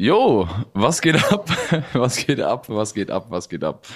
Jo, was geht ab? Was geht ab? Was geht ab? Was geht ab?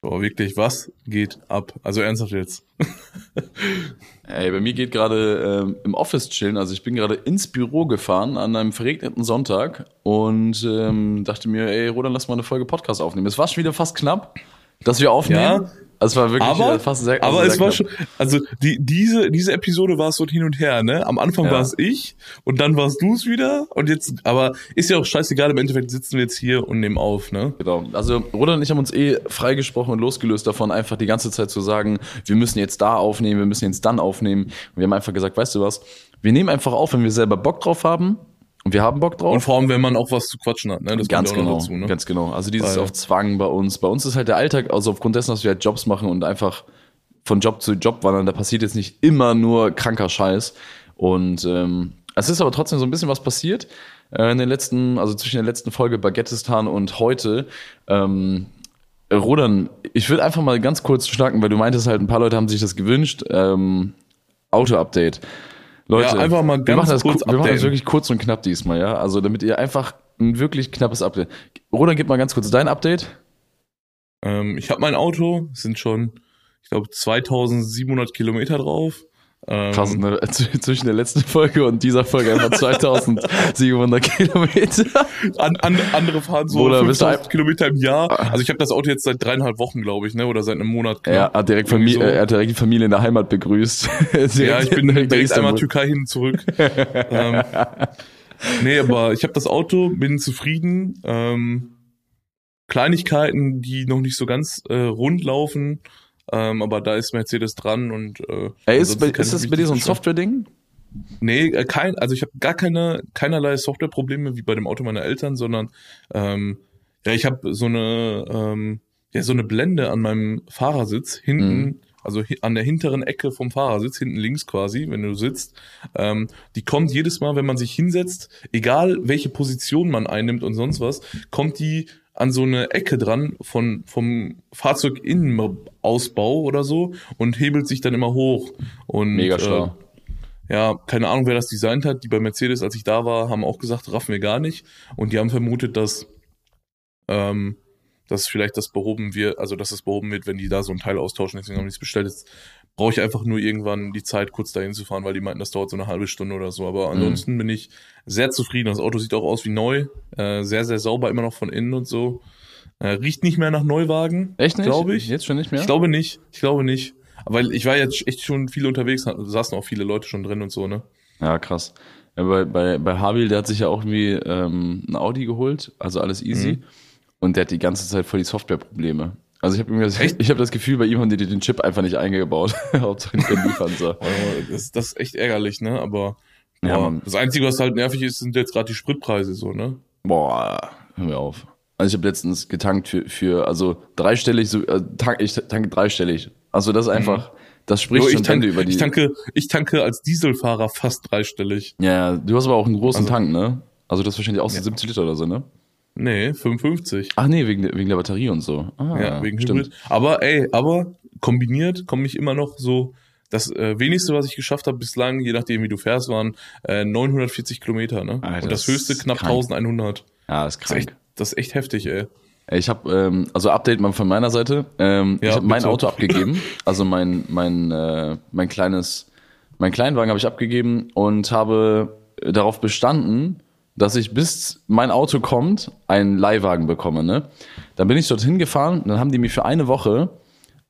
Boah, wirklich, was geht ab? Also ernsthaft jetzt. Ey, bei mir geht gerade ähm, im Office chillen. Also ich bin gerade ins Büro gefahren an einem verregneten Sonntag und ähm, dachte mir, ey, Roland, lass mal eine Folge Podcast aufnehmen. Es war schon wieder fast knapp, dass wir aufnehmen. Ja. Also es war wirklich aber, äh, fast sehr, aber sehr es war knapp. schon, also die, diese, diese Episode war es so hin und her, ne? Am Anfang Ja. war es ich und dann warst du es wieder und jetzt, aber ist ja auch scheißegal, im Endeffekt sitzen wir jetzt hier und nehmen auf, ne? Genau. Also Roland und ich haben uns eh freigesprochen und losgelöst davon, einfach die ganze Zeit zu sagen, wir müssen jetzt da aufnehmen, wir müssen jetzt dann aufnehmen. Und wir haben einfach gesagt, weißt du was, wir nehmen einfach auf, wenn wir selber Bock drauf haben. Und wir haben Bock drauf. Und vor allem, wenn man auch was zu quatschen hat, ne? Das Ganz genau, dazu, ne? ganz genau. Also dieses Weil- auf Zwang bei uns. Bei uns ist halt der Alltag, also aufgrund dessen, dass wir halt Jobs machen und einfach von Job zu Job wandern, da passiert jetzt nicht immer nur kranker Scheiß. Und ähm, es ist aber trotzdem so ein bisschen was passiert äh, in den letzten, also zwischen der letzten Folge Baguettistan und heute. Ähm, Rodan, ich würde einfach mal ganz kurz schnacken, weil du meintest halt, ein paar Leute haben sich das gewünscht. Ähm, Auto-Update. Leute, Ja, einfach mal wir ganz machen das, kurz ku- wir machen das wirklich kurz und knapp diesmal, ja. Also damit ihr einfach ein wirklich knappes Update. Roland, gib mal ganz kurz dein Update. Ähm, ich habe mein Auto, es sind schon, ich glaube, 2700 Kilometer drauf. Ähm, Krass, ne? Zwischen der letzten Folge und dieser Folge einfach 2700 Kilometer. An, an, andere fahren so du 5000 ein- Kilometer im Jahr. Also ich habe das Auto jetzt seit dreieinhalb Wochen, glaube ich, ne? Oder seit einem Monat. knapp. Er hat direkt, Familie, so. er hat direkt die Familie in der Heimat begrüßt. Ja, ich bin direkt einmal Türkei hin und zurück. ähm, nee, aber ich habe das Auto, bin zufrieden. Ähm, Kleinigkeiten, die noch nicht so ganz äh, rund laufen, ähm, aber da ist Mercedes dran und äh, Ey, ist, ist das bei dir so ein. Software-Ding? Nee, äh, kein, also ich habe gar keine keinerlei Softwareprobleme wie bei dem Auto meiner Eltern, sondern ähm, ja, ich habe so eine ähm, ja so eine Blende an meinem Fahrersitz hinten, Mhm. also an der hinteren Ecke vom Fahrersitz hinten links quasi, wenn du sitzt. Ähm, die kommt jedes Mal, wenn man sich hinsetzt, egal welche Position man einnimmt und sonst was, kommt die an so eine Ecke dran von vom Fahrzeuginnenausbau oder so und hebelt sich dann immer hoch und Mega schlau. Äh, ja, keine Ahnung, wer das designt hat. Die bei Mercedes, als ich da war, haben auch gesagt, raffen wir gar nicht. Und die haben vermutet, dass, ähm, dass vielleicht das behoben wird, also dass es behoben wird, wenn die da so ein Teil austauschen. Deswegen haben die es bestellt. Jetzt brauche ich einfach nur irgendwann die Zeit, kurz dahin zu fahren, weil die meinten, das dauert so eine halbe Stunde oder so. Aber ansonsten bin ich sehr zufrieden. Das Auto sieht auch aus wie neu. Äh, sehr, sehr sauber, immer noch von innen und so. Äh, riecht nicht mehr nach Neuwagen. Echt nicht? Glaube ich. Jetzt schon nicht mehr? Ich glaube nicht. Ich glaube nicht. Weil ich war jetzt echt schon viel unterwegs, da saßen auch viele Leute schon drin und so, ne? Ja, krass. Ja, bei, bei, bei Habil, der hat sich ja auch irgendwie ähm, ein Audi geholt, also alles easy. Mhm. Und der hat die ganze Zeit voll die Softwareprobleme. Also ich habe irgendwie das, Echt? ich habe das Gefühl, bei ihm haben die den Chip einfach nicht eingebaut. Hauptsache können liefern so. Also, Das, ist- das ist echt ärgerlich, ne? Aber Ja, boah, Mann. das Einzige, was halt nervig ist, sind jetzt gerade die Spritpreise so, ne? Boah, hör mir auf. Also ich habe letztens getankt für, für also dreistellig, so, äh, tank, ich tanke dreistellig. Also das ist einfach, das spricht Mhm. So, schon ich, tank, über die. ich, tanke, ich tanke als Dieselfahrer fast dreistellig. ja, du hast aber auch einen großen Also- Tank, ne? Also das ist wahrscheinlich auch so 70 Liter oder so, ne? Nee, 55. Ach nee, wegen, der- wegen der Batterie und so. Ah, ja, wegen stimmt. Hybrid. Aber ey, aber kombiniert komme ich immer noch so. Das äh, wenigste, was ich geschafft habe bislang, je nachdem wie du fährst, waren äh, 940 Kilometer, ne? Alter, Und das das höchste ist knapp krank. 1100. Ja, ist Das ist krank. echt, das ist echt heftig, ey. Ich habe ähm, also Update mal von meiner Seite. Ähm, Ja, ich habe mein. Auto abgegeben, also mein mein äh, mein kleines mein Kleinwagen habe ich abgegeben und habe darauf bestanden, dass ich bis mein Auto kommt einen Leihwagen bekomme. Ne? Dann bin ich dorthin gefahren, dann haben die mir für eine Woche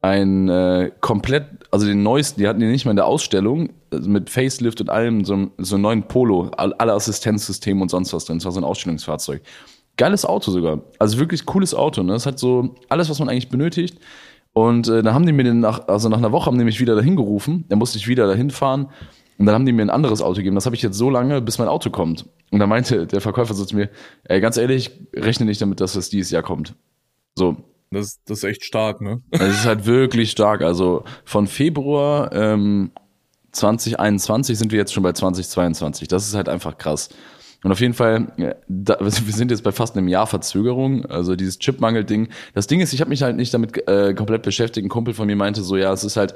ein äh, komplett, also den neuesten, die hatten den nicht mehr in der Ausstellung, also mit Facelift und allem, so, so einen neuen Polo, all- alle Assistenzsysteme und sonst was drin. Das war so ein Ausstellungsfahrzeug. Geiles Auto sogar. Also wirklich cooles Auto. Ne? Es hat so alles, was man eigentlich benötigt. Und äh, dann haben die mir den nach, also nach einer Woche haben die mich wieder dahin gerufen. Dann musste ich wieder dahin fahren. Und dann haben die mir ein anderes Auto gegeben. Das habe ich jetzt so lange, bis mein Auto kommt. Und dann meinte der Verkäufer so zu mir, ey, ganz ehrlich, rechne nicht damit, dass das dieses Jahr kommt. So, Das, ist- das ist echt stark, ne? es ist halt wirklich stark. Also von Februar ähm, 2021 sind wir jetzt schon bei 2022. Das ist halt einfach krass. Und auf jeden Fall, ja, da, wir sind jetzt bei fast einem Jahr Verzögerung, also dieses Chipmangel-Ding. Das Ding ist, ich habe mich halt nicht damit äh, komplett beschäftigt. Ein Kumpel von mir meinte so, ja, es ist halt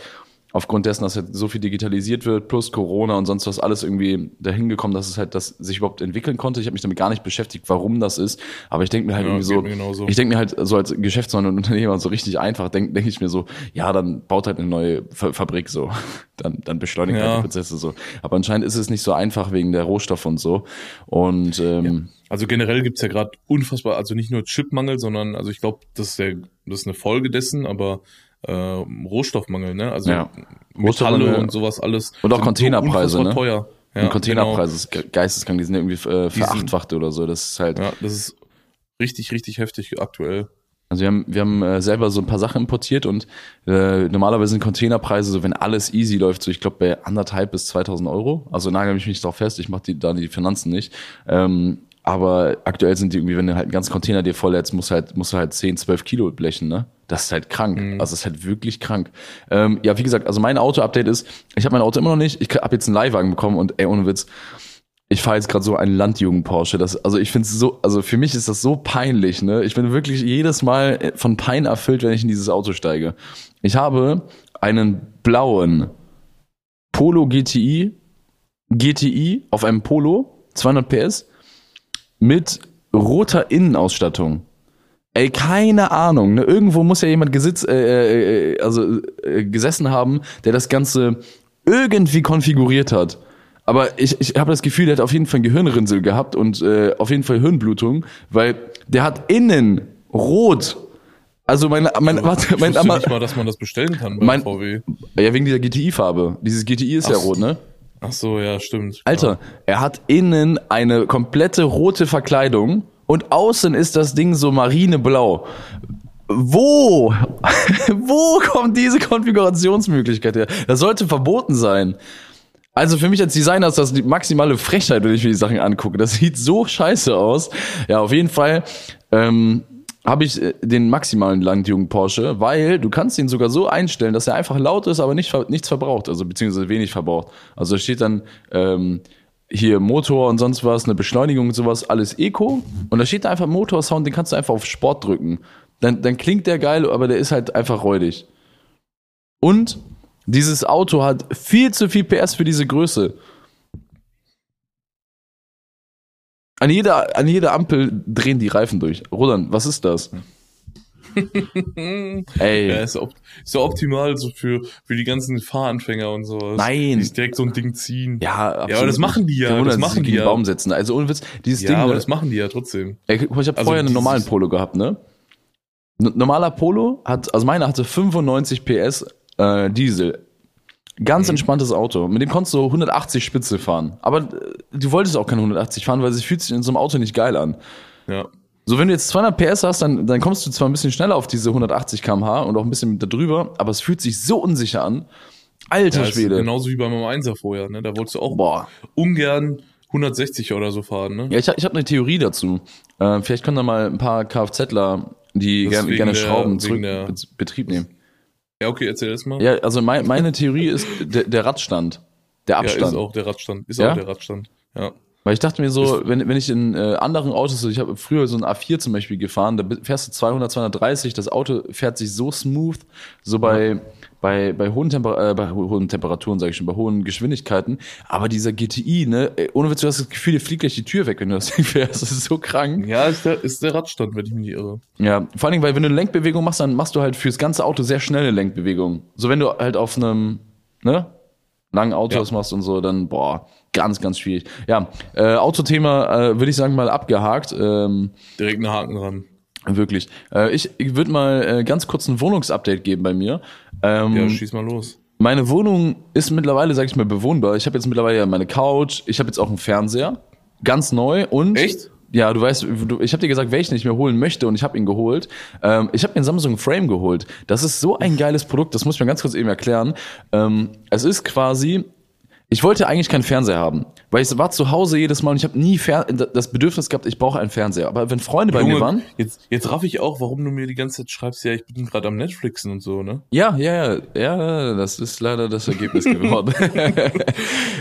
aufgrund dessen, dass halt so viel digitalisiert wird, plus Corona und sonst was alles irgendwie dahin gekommen, dass es halt das sich überhaupt entwickeln konnte. Ich habe mich damit gar nicht beschäftigt, warum das ist. Aber ich denke mir halt Ja, irgendwie so, mir ich denke mir halt so als Geschäftsmann und Unternehmer so richtig einfach, denke denk ich mir so, ja, dann baut halt eine neue Fa Fabrik so. Dann, dann beschleunigt Ja. halt die Prozesse so. Aber anscheinend ist es nicht so einfach wegen der Rohstoffe und so. Und ähm, Also generell gibt's ja gerade unfassbar, also nicht nur Chipmangel, sondern, also ich glaube, das ist ja, das ist eine Folge dessen, aber äh, Rohstoffmangel, ne? Also Ja. Metalle und sowas alles. Und auch Containerpreise, ne? teuer. Ja, ein Containerpreis genau. ist ge- geisteskrank, die sind irgendwie äh, verachtfacht oder so. Das ist halt, Ja, das ist richtig, richtig heftig aktuell. Also wir haben, wir haben äh, selber so ein paar Sachen importiert und äh, normalerweise sind Containerpreise so, wenn alles easy läuft, so ich glaube bei anderthalb bis 2000 Euro. Also nagel mich nicht drauf fest, ich mache die, da die Finanzen nicht. Ähm, aber aktuell sind die irgendwie, wenn du halt einen ganzen Container dir volllädst, musst du halt, musst du halt 10, 12 Kilo blechen, ne? Das ist halt krank. Also das ist halt wirklich krank. Ähm, ja, wie gesagt, also mein Auto-Update ist, ich habe mein Auto immer noch nicht, ich habe jetzt einen Leihwagen bekommen und ey, ohne Witz, ich fahre jetzt gerade so einen Landjugend Porsche. Das, also ich finde es so, also für mich ist das so peinlich, ne? Ich bin wirklich jedes Mal von Pein erfüllt, wenn ich in dieses Auto steige. Ich habe einen blauen Polo GTI, GTI auf einem Polo, 200 PS, mit roter Innenausstattung. Ey, keine Ahnung. Ne? Irgendwo muss ja jemand gesitz, äh, äh, also äh, gesessen haben, der das Ganze irgendwie konfiguriert hat. Aber ich, ich habe das Gefühl, der hat auf jeden Fall ein Gehirnrinsel gehabt und äh, auf jeden Fall Hirnblutung, weil der hat innen rot. Also mein, mein, warte, Ich mein, wusste mein, nicht mal, dass man das bestellen kann bei Mein- VW. ja wegen dieser GTI-Farbe. Dieses GTI ist ja Ach so. rot, ne? Ach so, ja, stimmt. Alter, er hat innen eine komplette rote Verkleidung und außen ist das Ding so marineblau. Wo? Wo kommt diese Konfigurationsmöglichkeit her? Das sollte verboten sein. Also für mich als Designer ist das die maximale Frechheit, wenn ich mir die Sachen angucke. Das sieht so scheiße aus. Ja, auf jeden Fall ähm, habe ich äh, den maximalen Landjugend Porsche, weil du kannst ihn sogar so einstellen, dass er einfach laut ist, aber nicht, nichts verbraucht, also beziehungsweise wenig verbraucht. Also da steht dann ähm, hier Motor und sonst was, eine Beschleunigung und sowas, alles Eco. Und da steht da einfach Motorsound, den kannst du einfach auf Sport drücken. Dann, dann klingt der geil, aber der ist halt einfach räudig. Und dieses Auto hat viel zu viel PS für diese Größe. An jeder, an jeder Ampel drehen die Reifen durch. Roland, was ist das? Ey, Ja, ist, op ist ja optimal so für, für die ganzen Fahranfänger und sowas. Nein. Die direkt so ein Ding ziehen. ja, absolut. aber das machen die ja, Wunder, das machen die ja. Baum setzen. Also ohne Witz, dieses ja Ding, aber ne? das machen die ja trotzdem. Ey, guck mal, ich habe Also vorher einen normalen Polo gehabt, ne? N normaler Polo hat, also meiner hatte 95 PS äh, Diesel. Ganz entspanntes Auto. Mit dem konntest du 180 Spitze fahren. Aber äh, du wolltest auch keine 180 fahren, weil es fühlt sich in so einem Auto nicht geil an. Ja. So, wenn du jetzt 200 PS hast, dann, dann kommst du zwar ein bisschen schneller auf diese 180 km/h und auch ein bisschen da drüber, aber es fühlt sich so unsicher an. Alter ja Schwede. genauso wie bei meinem Einser vorher, ne? Da wolltest du auch Boah. ungern 160 oder so fahren, ne? Ja, ich, hab- ich habe eine Theorie dazu. Äh, vielleicht können da mal ein paar Kfzler, die gerne, gerne Schrauben zurück der- in Betrieb nehmen. Ja, okay, erzähl das mal. Ja, also mein, meine Theorie ist der, der Radstand. Der Ja, Abstand. ist auch der Radstand. Ist Ja? auch der Radstand. Ja. Weil ich dachte mir so, wenn, wenn ich in äh, anderen Autos, so, ich habe früher so ein A4 zum Beispiel gefahren, da fährst du 200, 230, das Auto fährt sich so smooth, so bei, bei, bei, hohen, Temper äh, bei ho- hohen Temperaturen, sage ich schon, bei hohen Geschwindigkeiten. Aber dieser GTI, ne, ey, ohne Witz, du hast das Gefühl, dir fliegt gleich die Tür weg, wenn du das Ding fährst. Das ist so krank. Ja, ist der, ist der Radstand, wenn ich mich nicht irre. Ja, vor allen Dingen, weil wenn du eine Lenkbewegung machst, dann machst du halt fürs ganze Auto sehr schnelle Lenkbewegungen. So wenn du halt auf einem, ne, langen Auto Ja. machst und so, dann, boah, ganz, ganz schwierig. Ja, äh, Autothema, äh, würde ich sagen, mal abgehakt. Ähm, Direkt einen Haken dran. wirklich. Äh, ich ich würde mal äh, ganz kurz ein Wohnungsupdate geben bei mir. Ähm, Ja, schieß mal los. meine Wohnung ist mittlerweile, sag ich mal, bewohnbar. Ich habe jetzt mittlerweile meine Couch, ich habe jetzt auch einen Fernseher, ganz neu und Echt? ja, du weißt, du, ich habe dir gesagt, welchen ich mir holen möchte und ich habe ihn geholt. Ähm, ich habe mir einen Samsung Frame geholt. Das ist so ein geiles Produkt, das muss ich mir ganz kurz eben erklären. Ähm, es ist quasi, Ich wollte eigentlich keinen Fernseher haben, weil ich war zu Hause jedes Mal und ich habe nie Fer das Bedürfnis gehabt, ich brauche einen Fernseher. Aber wenn Freunde bei Junge, mir waren, Jetzt, jetzt raff ich auch, warum du mir die ganze Zeit schreibst, ja, ich bin gerade am Netflixen und so, ne? ja, ja, ja, ja, das ist leider das Ergebnis geworden.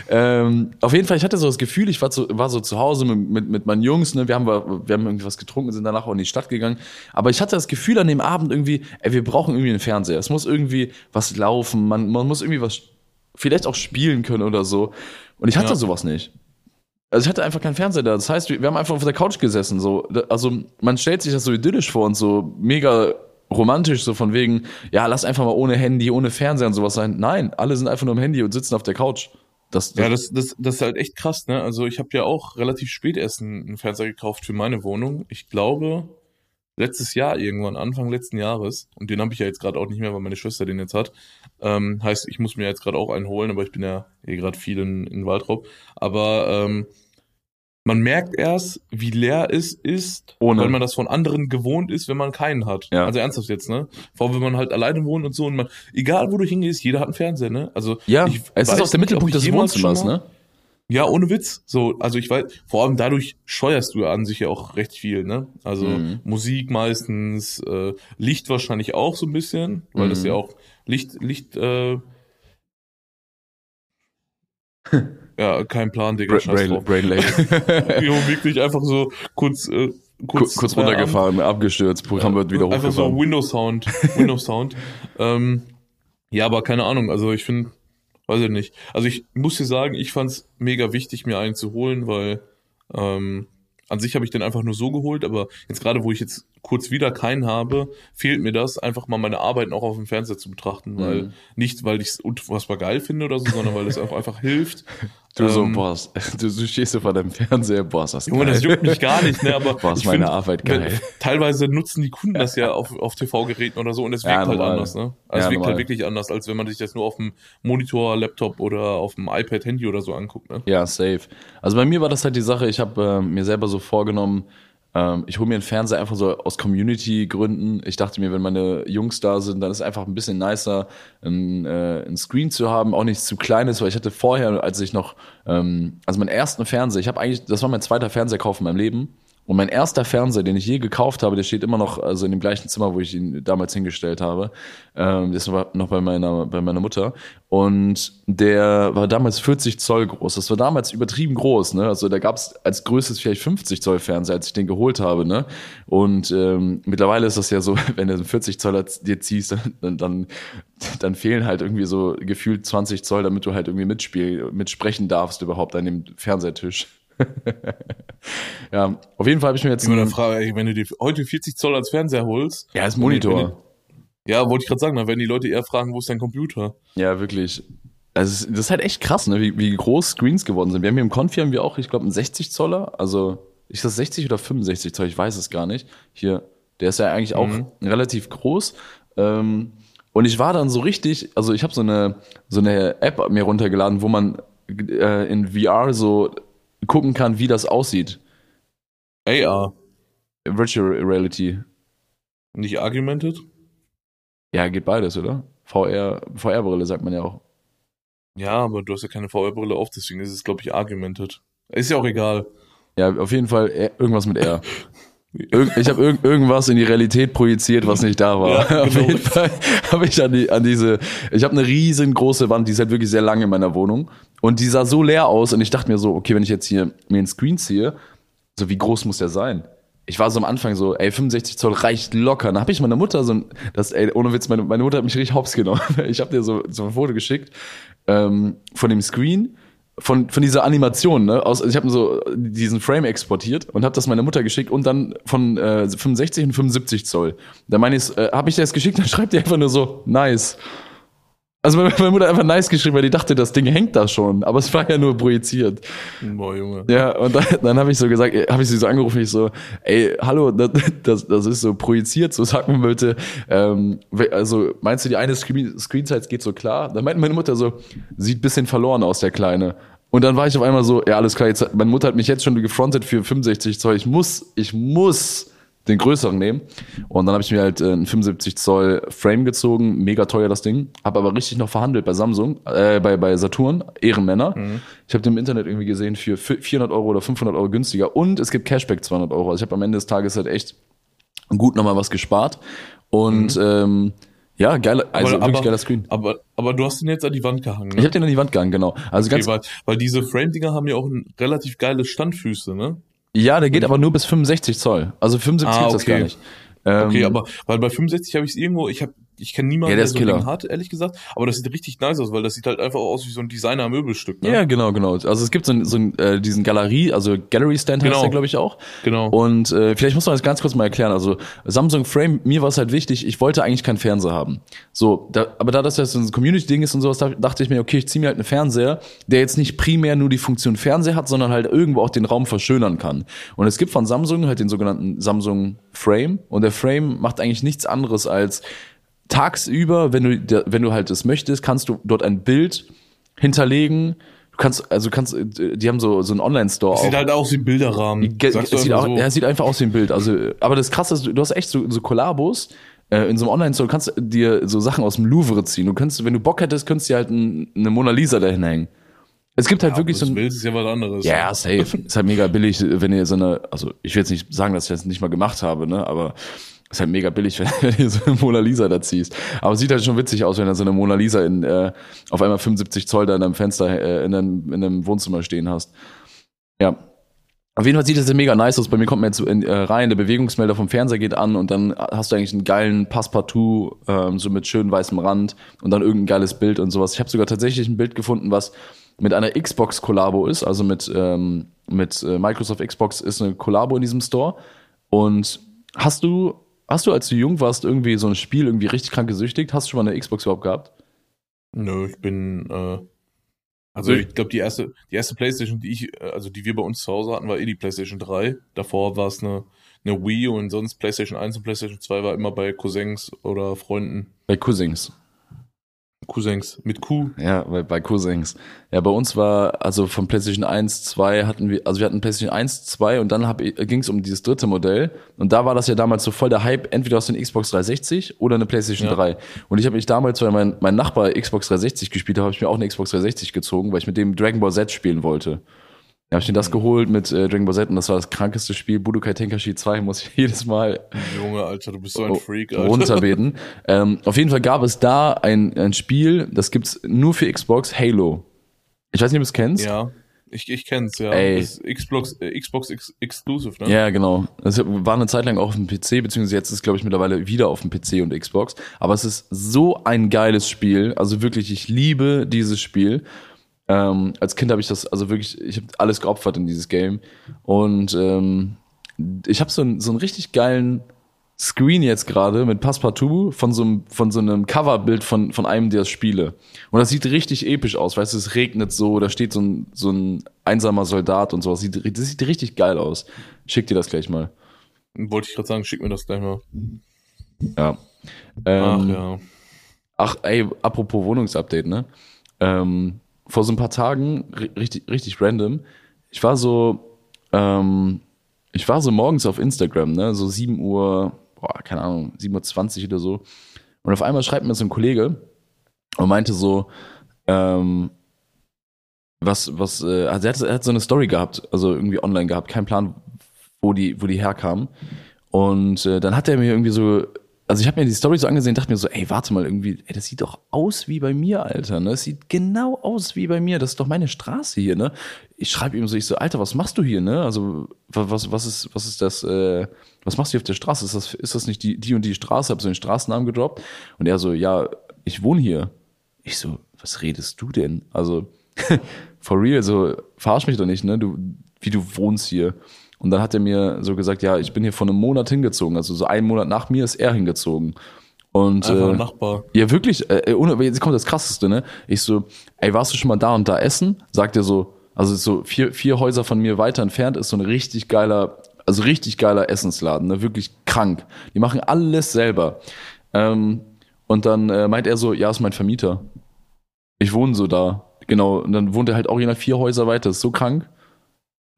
ähm, auf jeden Fall, ich hatte so das Gefühl, ich war so, war so zu Hause mit, mit, mit meinen Jungs, ne, wir haben, wir haben irgendwie was getrunken, sind danach auch in die Stadt gegangen. Aber ich hatte das Gefühl an dem Abend irgendwie, ey, wir brauchen irgendwie einen Fernseher. Es muss irgendwie was laufen, man, man muss irgendwie was, vielleicht auch spielen können oder so. Und ich hatte Ja. sowas nicht. Also ich hatte einfach keinen Fernseher da. Das heißt, wir haben einfach auf der Couch gesessen. So, also man stellt sich das so idyllisch vor und so mega romantisch, so von wegen, ja, lass einfach mal ohne Handy, ohne Fernseher und sowas sein. Nein, alle sind einfach nur am Handy und sitzen auf der Couch. Das, Ja, das, das, das ist halt echt krass, ne? Also ich habe ja auch relativ spät erst einen Fernseher gekauft für meine Wohnung. Ich glaube, letztes Jahr irgendwann, Anfang letzten Jahres, und den habe ich ja jetzt gerade auch nicht mehr, weil meine Schwester den jetzt hat. Ähm, heißt, ich muss mir jetzt gerade auch einen holen, aber ich bin ja eh gerade viel in, in Waldraub. Aber ähm, man merkt erst, wie leer es ist, Ohne. weil man das von anderen gewohnt ist, wenn man keinen hat. Ja. Also ernsthaft jetzt, ne? Vor allem, wenn man halt alleine wohnt und so und man, egal wo du hingehst, jeder hat einen Fernseher, ne? Also ja, ich es ist auch der Mittelpunkt des Wohnzimmers, ne? Ja, ohne Witz. So, also ich weiß, vor allem dadurch steuerst du an sich ja auch recht viel, ne? Also Mhm. Musik meistens, äh, Licht wahrscheinlich auch so ein bisschen, weil das Mhm. ja auch Licht, Licht, äh, ja, kein Plan, Digga, Brain. Brain Lake. Jo, wirklich einfach so kurz, äh, kurz, kurz runtergefahren, abgestürzt, Programm wird wieder Einfach so hochgefahren. Windows Sound, Windows Sound. ähm, ja, aber keine Ahnung, also ich finde, weiß ich nicht. Also ich muss dir sagen, ich fand's mega wichtig, mir einen zu holen, weil ähm, an sich habe ich den einfach nur so geholt, aber jetzt gerade, wo ich jetzt kurz wieder keinen habe, fehlt mir das, einfach mal meine Arbeiten auch auf dem Fernseher zu betrachten, weil Mhm. nicht, weil ich es unfassbar geil finde oder so, sondern weil es auch einfach hilft. Du so, Ähm, boah, du, du stehst so vor deinem Fernseher, boah, ist das Junge, geil. das juckt mich gar nicht, ne? Aber Boah, ist meine find, Arbeit wenn- geil. Teilweise nutzen die Kunden das ja auf, auf TV-Geräten oder so und es wirkt Ja, halt normal. anders, ne? Also Ja, es wirkt normal. halt wirklich anders, als wenn man sich das nur auf dem Monitor, Laptop oder auf dem iPad, Handy oder so anguckt, ne? Ja, safe. Also bei mir war das halt die Sache, ich habe äh, mir selber so vorgenommen, ähm, ich hole mir einen Fernseher einfach so aus Community-Gründen. Ich dachte mir, wenn meine Jungs da sind, dann ist einfach ein bisschen nicer, ein, äh, ein Screen zu haben, auch nicht zu klein ist, weil ich hatte vorher, als ich noch, ähm, also meinen ersten Fernseher, ich habe eigentlich, das war mein zweiter Fernseherkauf in meinem Leben. Und mein erster Fernseher, den ich je gekauft habe, der steht immer noch also in dem gleichen Zimmer, wo ich ihn damals hingestellt habe. Ähm, das war noch bei meiner, bei meiner Mutter. Und der war damals 40 Zoll groß. Das war damals übertrieben groß. Ne? Also da gab es als größtes vielleicht 50 Zoll Fernseher, als ich den geholt habe. Ne? Und ähm, mittlerweile ist das ja so, wenn du einen 40 Zoller dir ziehst, dann, dann, dann fehlen halt irgendwie so gefühlt 20 Zoll, damit du halt irgendwie mitspiel, mitsprechen darfst überhaupt an dem Fernsehtisch. ja, auf jeden Fall habe ich mir jetzt Ich meine, einen- Frage, ey, wenn du dir heute 40 Zoll als Fernseher holst. Ja, ist wenn Monitor. die- Ja, wollte ich gerade sagen, dann werden die Leute eher fragen, wo ist dein Computer? Ja, wirklich. Also das ist halt echt krass, ne? wie, wie groß Screens geworden sind. Wir haben hier im Konfi haben wir auch, ich glaube, einen 60 Zoller. Also ist das 60 oder 65 Zoll? Ich weiß es gar nicht. Hier, der ist ja eigentlich auch Mhm. relativ groß. Ähm, und ich war dann so richtig, also ich habe so eine so eine App mir runtergeladen, wo man äh, in VR so gucken kann, wie das aussieht. AR, Virtual Reality. nicht argumented? Ja, geht beides, oder? VR, VR-Brille sagt man ja auch. Ja, aber du hast ja keine VR-Brille auf, deswegen ist es, glaube ich, argumented. Ist ja auch egal. Ja, auf jeden Fall äh, irgendwas mit R. Irg ich habe irg irgendwas in die Realität projiziert, was nicht da war. Ja, Auf genau. jeden Fall habe ich an, die, an diese, ich habe eine riesengroße Wand, die ist halt wirklich sehr lang in meiner Wohnung und die sah so leer aus und ich dachte mir so, okay, wenn ich jetzt hier mir einen Screen ziehe, so wie groß muss der sein? Ich war so am Anfang so, ey, 65 Zoll reicht locker. Dann habe ich meiner Mutter so ein, das, ey, ohne Witz, meine, meine Mutter hat mich richtig hops genommen. Ich habe dir so, so ein Foto geschickt ähm, von dem Screen, von, von dieser Animation, ne? Aus, also ich habe so diesen Frame exportiert und habe das meiner Mutter geschickt und dann von äh, 65 und 75 Zoll. Da meine ich, äh, habe ich dir das geschickt, dann schreibt die einfach nur so, nice. Also meine, Mutter hat einfach nice geschrieben, weil die dachte, das Ding hängt da schon, aber es war ja nur projiziert. Boah, Junge. Ja, und dann, dann habe ich so gesagt, habe ich sie so angerufen, ich so, ey, hallo, das, das, das ist so projiziert, so sag mir bitte, ähm, also meinst du, die eine Screen, Screenzeit geht so klar? Dann meinte meine Mutter so, sieht bisschen verloren aus, der Kleine. Und dann war ich auf einmal so, ja, alles klar, jetzt, meine Mutter hat mich jetzt schon gefrontet für 65 Zoll, ich muss, ich muss den größeren nehmen. Und dann habe ich mir halt äh, einen 75 Zoll Frame gezogen, mega teuer das Ding. Habe aber richtig noch verhandelt bei Samsung, äh, bei, bei Saturn, Ehrenmänner. Mhm. Ich habe den im Internet irgendwie gesehen für 400 Euro oder 500 Euro günstiger. Und es gibt Cashback 200 Euro. Also ich habe am Ende des Tages halt echt gut nochmal was gespart. Und ähm, ja, geile, also Mhm. aber, wirklich aber, geiler Screen. Aber, aber du hast den jetzt an die Wand gehangen, ne? Ich habe den an die Wand gehangen, genau. Also okay, ganz, weil, weil diese Frame-Dinger haben ja auch ein relativ geile Standfüße, ne? Ja, der geht aber nur bis 65 Zoll. Also 75 Ah, ist das okay. gar nicht. Ähm, Okay, aber weil bei 65 habe ich es irgendwo, ich habe ich kenne niemanden, Ja, der der so Killer. Ding hat, ehrlich gesagt, aber das sieht richtig nice aus, weil das sieht halt einfach aus wie so ein Designer-Möbelstück, ne? Ja, genau, genau. Also es gibt so, ein, so ein, äh, diesen Galerie, also Gallery Stand heißt Genau. der, glaube ich, auch. Genau. Und äh, vielleicht muss man das ganz kurz mal erklären. Also Samsung Frame, mir war es halt wichtig, ich wollte eigentlich keinen Fernseher haben. So, da, aber da das ja so ein Community-Ding ist und sowas, da dachte ich mir, okay, ich ziehe mir halt einen Fernseher, der jetzt nicht primär nur die Funktion Fernseher hat, sondern halt irgendwo auch den Raum verschönern kann. Und es gibt von Samsung halt den sogenannten Samsung Frame und der Frame macht eigentlich nichts anderes als tagsüber, wenn du, wenn du halt das möchtest, kannst du dort ein Bild hinterlegen. Du kannst, also du kannst, die haben so, so einen Online-Store Sieht halt aus wie ein Bilderrahmen. Ge- du es sieht, einfach auch, so. ja, es sieht einfach aus wie ein Bild. Also, aber das krasse ist, du hast echt so, so Kollabos äh, in so einem Online-Store. Du kannst dir so Sachen aus dem Louvre ziehen. Du kannst, wenn du Bock hättest, könntest du dir halt ein, eine Mona Lisa dahin hängen. Es gibt halt Ja, wirklich so das ein, willst, ist ja was anderes. ja, ja, safe. ist halt mega billig, wenn ihr so eine, also ich will jetzt nicht sagen, dass ich das nicht mal gemacht habe, ne, aber ist halt mega billig, wenn, du so eine Mona Lisa da ziehst. Aber sieht halt schon witzig aus, wenn da so eine Mona Lisa in äh, auf einmal 75 Zoll da in deinem Fenster, äh, in, einem, in einem Wohnzimmer stehen hast. Ja. Auf jeden Fall sieht das ja mega nice aus. Bei mir kommt man jetzt in, äh, rein, der Bewegungsmelder vom Fernseher geht an und dann hast du eigentlich einen geilen Passepartout, ähm, so mit schön weißem Rand und dann irgendein geiles Bild und sowas. Ich habe sogar tatsächlich ein Bild gefunden, was mit einer Xbox-Kollabo ist, also mit, ähm, mit äh, Microsoft Xbox ist eine Kollabo in diesem Store. Und hast du, hast du, als du jung warst, irgendwie so ein Spiel irgendwie richtig krank gesüchtigt? Hast du schon mal eine Xbox überhaupt gehabt? Nö, ich bin, äh, also ich glaube, die erste, die erste Playstation, die ich, äh, also die wir bei uns zu Hause hatten, war eh die Playstation 3. Davor war es eine, eine Wii und sonst Playstation 1 und Playstation 2 war immer bei Cousins oder Freunden. Bei Cousins. Cousins mit Q. Ja, bei, bei Cousins. Ja, bei uns war, also von PlayStation 1, 2 hatten wir, also wir hatten PlayStation 1, 2 und dann ging es um dieses dritte Modell. Und da war das ja damals so voll der Hype, entweder aus den Xbox 360 oder eine PlayStation Ja. 3. Und ich habe mich damals, weil mein, mein Nachbar Xbox 360 gespielt hat, habe ich mir auch eine Xbox 360 gezogen, weil ich mit dem Dragon Ball Z spielen wollte. Habe ich mir das geholt mit äh, Dragon Ball Z und das war das krankeste Spiel. Budokai Tenkaichi 2 muss ich jedes Mal Junge, Alter, du bist so ein Oh, Freak, Alter. runterbeten. ähm, auf jeden Fall gab es da ein, ein Spiel, das gibt's nur für Xbox, Halo. Ich weiß nicht, ob du es kennst. Ja, ich, ich kenn's, ja. Ey. Das ist Xbox, äh, Xbox ex Exclusive, ne? Ja, genau. Das war eine Zeit lang auch auf dem PC, beziehungsweise jetzt ist glaube ich mittlerweile wieder auf dem PC und Xbox. Aber es ist so ein geiles Spiel. Also wirklich, ich liebe dieses Spiel. Ähm, als Kind habe ich das, also wirklich, ich habe alles geopfert in dieses Game. Und ähm, ich habe so, einen- so einen richtig geilen Screen jetzt gerade mit Passepartout von so einem, von so einem Coverbild von, von einem der Spiele. Und das sieht richtig episch aus, weißt du, es regnet so, da steht so ein, so ein einsamer Soldat und sowas. Sieht, das sieht richtig geil aus. Schick dir das gleich mal. Wollte ich gerade sagen, schick mir das gleich mal. Ja. Ach Ähm, ja. Ach, ey, apropos Wohnungsupdate, ne? Ähm, vor so ein paar Tagen, ri- richtig, richtig random, ich war so, ähm, ich war so morgens auf Instagram, ne? So 7 Uhr, boah, keine Ahnung, 7.20 Uhr oder so. Und auf einmal schreibt mir so ein Kollege und meinte so, ähm, was, was, äh, also er hat, er hat so eine Story gehabt, also irgendwie online gehabt, kein Plan, wo die, wo die herkam. Und äh, dann hat er mir irgendwie so, also ich habe mir die Story so angesehen, dachte mir so, ey, warte mal, irgendwie, ey, das sieht doch aus wie bei mir, Alter, ne? Das sieht genau aus wie bei mir, das ist doch meine Straße hier, ne? Ich schreibe ihm so, ich so, Alter, was machst du hier, ne? Also, wa- was, was ist, was ist das, äh, was machst du hier auf der Straße? Ist das, ist das nicht die, die und die Straße? Hab so den Straßennamen gedroppt. Und er so, ja, ich wohne hier. Ich so, was redest du denn? Also, for real, so, verarsch mich doch nicht, ne? Du, wie du wohnst hier. Und dann hat er mir so gesagt, ja, ich bin hier vor einem Monat hingezogen. Also so einen Monat nach mir ist er hingezogen. Und Einfach äh, Nachbar. ja, wirklich, äh, äh, jetzt kommt das krasseste, ne? Ich so, ey, warst du schon mal da und da essen? Sagt er so, also so vier, vier Häuser von mir weiter entfernt ist so ein richtig geiler, also richtig geiler Essensladen, ne? Wirklich krank. Die machen alles selber. Ähm, und dann äh, meint er so, ja, ist mein Vermieter. Ich wohne so da. Genau. Und dann wohnt er halt original vier Häuser weiter. Ist so krank.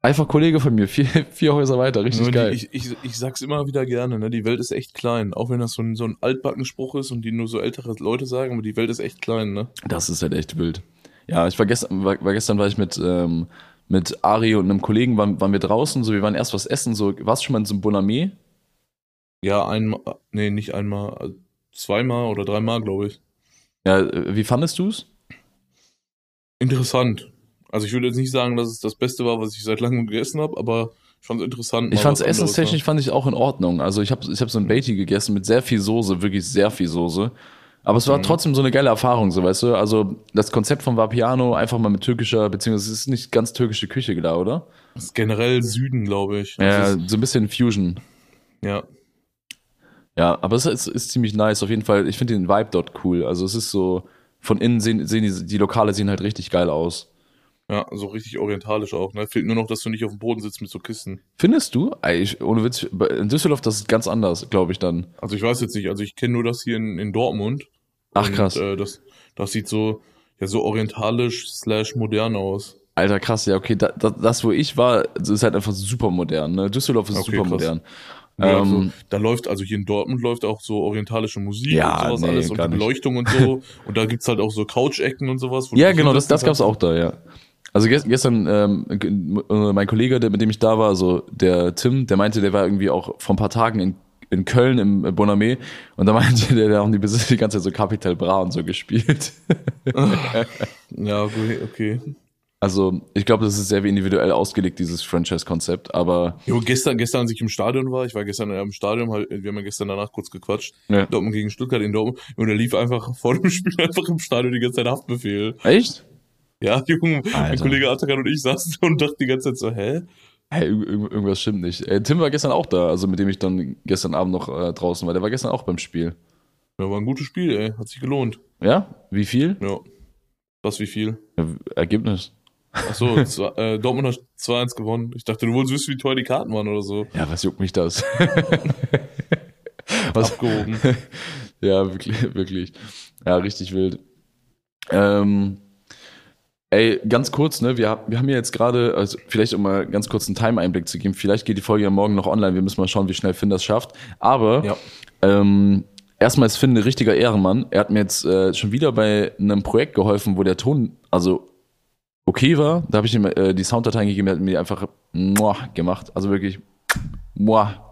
Einfach Kollege von mir, vier, vier Häuser weiter, richtig die- geil. Ich, ich, ich sag's immer wieder gerne, ne? Die Welt ist echt klein. Auch wenn das so ein, so ein Altbackenspruch ist und die nur so ältere Leute sagen, aber die Welt ist echt klein, ne? Das ist halt echt wild. Ja, ich war gestern, war, war gestern war ich mit, ähm, mit Ari und einem Kollegen, waren, waren wir draußen, so wir waren erst was essen, so, warst du schon mal in so einem Bonamé? Ja, einmal, nee, nicht einmal, äh, zweimal oder dreimal, glaube ich. Ja, äh, wie fandest du's? Interessant. Also ich würde jetzt nicht sagen, dass es das Beste war, was ich seit langem gegessen habe, aber ich fand es interessant. Ich was anderes, essenstechnisch fand ich auch in Ordnung. Also ich habe ich hab so ein Beatty gegessen mit sehr viel Soße, wirklich sehr viel Soße. Aber es war Mhm. trotzdem so eine geile Erfahrung, so weißt du. Also das Konzept von Vapiano einfach mal mit türkischer, beziehungsweise es ist nicht ganz türkische Küche da, oder? Das ist generell Süden, glaube ich. Ja, Das ist, so ein bisschen Fusion. ja. Ja, aber es ist, ist ziemlich nice. Auf jeden Fall, ich finde den Vibe dort cool. Also es ist so, von innen sehen, sehen die, die Lokale sehen halt richtig geil aus. Ja, so richtig orientalisch auch. Ne? Fehlt nur noch, dass du nicht auf dem Boden sitzt mit so Kissen. Findest du? Ich, ohne Witz, in Düsseldorf, das ist ganz anders, glaube ich dann. Also ich weiß jetzt nicht, also ich kenne nur das hier in, in Dortmund. Ach, Und, krass. Äh, das, das sieht so, ja, so orientalisch slash modern aus. Alter, krass, ja, okay, da, da, das, wo ich war, ist halt einfach super modern. Ne? Düsseldorf ist Okay, super krass. modern. Ja, Ähm, also, da läuft, also hier in Dortmund läuft auch so orientalische Musik Ja, und sowas nee, alles und. Beleuchtung und so. und da gibt's halt auch so Couch-Ecken und sowas. Ja, genau, das, das gab's auch da, ja. Also gest, gestern, ähm, äh, mein Kollege, der, mit dem ich da war, so der Tim, der meinte, der war irgendwie auch vor ein paar Tagen in, in Köln im äh, Bonamé und da meinte der, der haben die die ganze Zeit so Capital Bra und so gespielt. Ja, okay. okay. Also ich glaube, das ist sehr individuell ausgelegt, dieses Franchise-Konzept, aber Jo, gestern, gestern, als ich im Stadion war, ich war gestern im Stadion, halt, wir haben ja gestern danach kurz gequatscht, Ja. Dortmund gegen Stuttgart in Dortmund, und er lief einfach vor dem Spiel einfach im Stadion die ganze Zeit Haftbefehl. echt? Ja, Junge, mein. Kollege Atakan und ich saßen da und dachten die ganze Zeit so, hä? Hey, irg- irg- irgendwas stimmt nicht. Äh, Tim war gestern auch da, also mit dem ich dann gestern Abend noch äh, draußen war. Der war gestern auch beim Spiel. Ja, war ein gutes Spiel, ey, hat sich gelohnt. Ja? Wie viel? Ja. Was, wie viel? Ja, Ergebnis. Ach so, zwei, äh, Dortmund hat 2-1 gewonnen. Ich dachte, du wolltest wissen, wie teuer die Karten waren oder so. Ja, was juckt mich das? was, Abgehoben. ja, wirklich, wirklich. Ja, richtig wild. Ähm, ey, ganz kurz, ne, wir, wir haben ja jetzt gerade, also vielleicht um mal ganz kurz einen Time-Einblick zu geben, vielleicht geht die Folge ja morgen noch online, wir müssen mal schauen, wie schnell Finn das schafft. Aber Ja. ähm, erstmal ist Finn ein richtiger Ehrenmann. Er hat mir jetzt äh, schon wieder bei einem Projekt geholfen, wo der Ton, also okay war. Da habe ich ihm äh, die Sounddateien gegeben, er hat mir die einfach muah, gemacht. Also wirklich muah.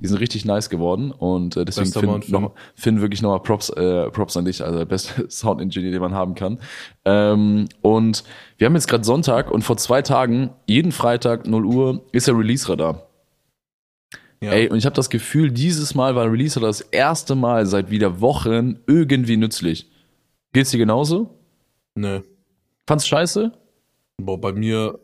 Die sind richtig nice geworden und äh, deswegen Finn, noch, Finn wirklich nochmal Props, äh, Props an dich, also der beste Sound-Engineer, den man haben kann. Ähm, und wir haben jetzt gerade Sonntag und vor zwei Tagen, jeden Freitag 0 Uhr, ist der Release-Radar. Ja. Ey, und ich habe das Gefühl, dieses Mal war Release das erste Mal seit wieder Wochen irgendwie nützlich. Geht's dir genauso? Ne. Fand's scheiße? Boah, bei mir,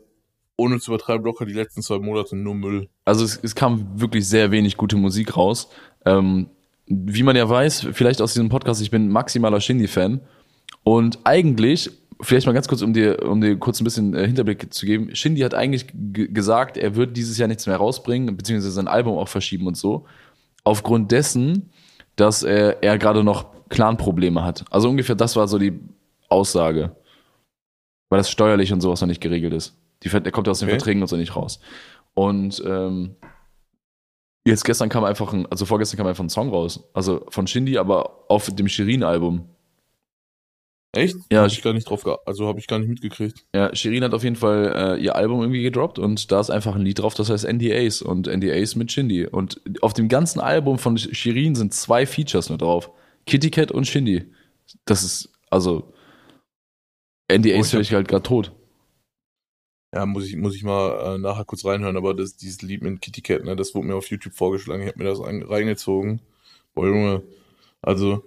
ohne zu übertreiben, locker die letzten zwei Monate nur Müll. Also es, es kam wirklich sehr wenig gute Musik raus. Ähm, wie man ja weiß, vielleicht aus diesem Podcast, ich bin maximaler Shindy-Fan. Und eigentlich, vielleicht mal ganz kurz, um dir, um dir kurz ein bisschen äh, Hinterblick zu geben, Shindy hat eigentlich gesagt, er wird dieses Jahr nichts mehr rausbringen, beziehungsweise sein Album auch verschieben und so. Aufgrund dessen, dass er, er gerade noch Clan-Probleme hat. Also ungefähr das war so die Aussage. Weil das steuerlich und sowas noch nicht geregelt ist. Die, der kommt ja aus den Okay. Verträgen und so nicht raus. Und ähm, jetzt gestern kam einfach ein, also vorgestern kam einfach ein Song raus. Also von Shindy, aber auf dem Shirin-Album. Echt? Ja, hab ich gar nicht drauf, also habe ich gar nicht mitgekriegt. Ja, Shirin hat auf jeden Fall äh, ihr Album irgendwie gedroppt und da ist einfach ein Lied drauf, das heißt NDAs und NDAs mit Shindy. Und auf dem ganzen Album von Shirin sind zwei Features nur drauf. Kitty Cat und Shindy. Das ist, also, Oh, NDAs ich höre ich halt gerade tot. Ja, muss ich, muss ich mal äh, nachher kurz reinhören, aber das, dieses Lied mit Kitty Cat, ne, das wurde mir auf YouTube vorgeschlagen, ich habe mir das ein, reingezogen. Boah, Junge, also,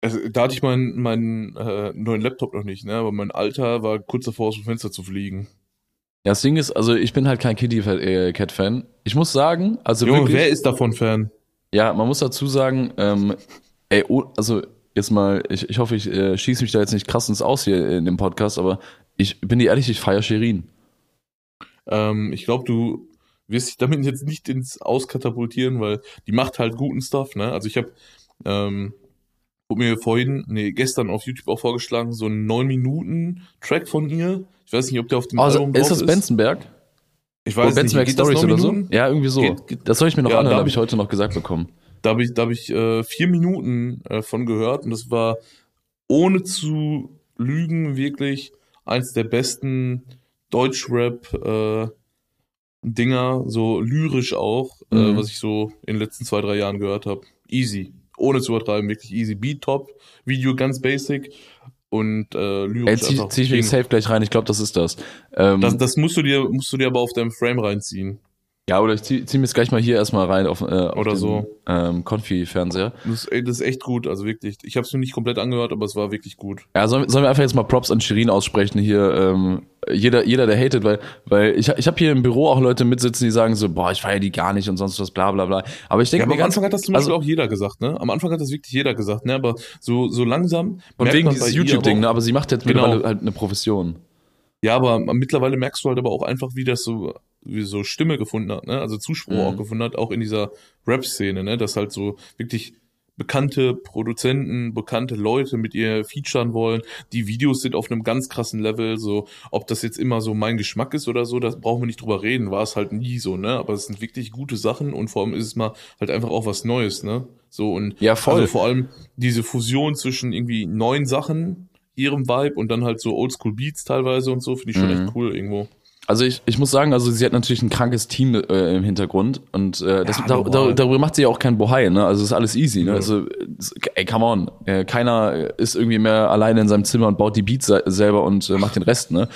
also da hatte ich meinen meinen äh, neuen Laptop noch nicht, ne, aber mein Alter war kurz davor, aus dem Fenster zu fliegen. Ja, das Ding ist, also ich bin halt kein Kitty äh, Cat Fan. Ich muss sagen, also Junge, wirklich, wer ist davon Fan? ja, man muss dazu sagen, ähm, ey, oh, also jetzt mal, ich, ich hoffe, ich äh, schieße mich da jetzt nicht krass ins Aus hier in dem Podcast, aber ich bin dir ehrlich, ich feiere Shirin. Ähm, ich glaube, du wirst dich damit jetzt nicht ins Auskatapultieren, weil die macht halt guten Stuff, ne? Also ich habe ähm, mir vorhin, nee, gestern auf YouTube auch vorgeschlagen, so einen 9 Minuten Track von ihr. Ich weiß nicht, ob der auf dem Also, Album ist das Benzenberg? Ich weiß nicht, Benzemax geht das Stories oder so? Ja, irgendwie so. Geht- geht- das soll ich mir noch Ja, anhören, da- habe ich heute noch gesagt bekommen. Da habe ich, da hab ich äh, vier Minuten äh, von gehört und das war ohne zu lügen wirklich eins der besten Deutschrap äh, so lyrisch auch, äh, Mhm. was ich so in den letzten zwei, drei Jahren gehört habe. Easy. Ohne zu übertreiben, wirklich easy. Beat top, Video ganz basic und äh, lyrisch Ey, zieh, zieh ich mir safe gleich rein, ich glaube, das ist das. Ähm, Das, das musst du dir, musst du dir aber auf deinem Frame reinziehen. Ja, oder ich zieh, zieh mir jetzt gleich mal hier erstmal rein auf, äh, auf Oder den, so. ähm, Konfi-Fernseher. Das, das ist echt gut, also wirklich. Ich habe es mir nicht komplett angehört, aber es war wirklich gut. Ja, sollen, sollen wir einfach jetzt mal Props an Shirin aussprechen hier, ähm, jeder, jeder, der hatet, weil, weil ich, ich habe hier im Büro auch Leute mitsitzen, die sagen so, boah, ich feiere die gar nicht und sonst was, bla bla bla. Aber ich denke Ja, aber mir am ganz, Anfang hat das zum also- Beispiel auch jeder gesagt, ne? Am Anfang hat das wirklich jeder gesagt, ne? Aber so, so langsam. merkt wegen dieses YouTube-Ding, ne? aber sie macht jetzt Genau. mittlerweile halt eine Profession. Ja, aber mittlerweile merkst du halt aber auch einfach, wie das so, so Stimme gefunden hat, ne? Also Zuspruch Mhm. auch gefunden hat, auch in dieser Rap-Szene, ne? Dass halt so wirklich bekannte Produzenten, bekannte Leute mit ihr featuren wollen. Die Videos sind auf einem ganz krassen Level, so, ob das jetzt immer so mein Geschmack ist oder so, das brauchen wir nicht drüber reden, war es halt nie so, ne? Aber es sind wirklich gute Sachen und vor allem ist es mal halt einfach auch was Neues, ne? So und Ja, voll. also vor allem diese Fusion zwischen irgendwie neuen Sachen, ihrem Vibe und dann halt so Oldschool Beats teilweise und so, finde ich schon Mhm. echt cool irgendwo. Also ich, ich muss sagen, also sie hat natürlich ein krankes Team äh, im Hintergrund und äh, das, Ja, da, normal. da, darüber macht sie ja auch kein Bohai, ne? Also ist alles easy, ne? Also ey, come on, äh, keiner ist irgendwie mehr alleine in seinem Zimmer und baut die Beats se- selber und äh, macht den Rest, ne?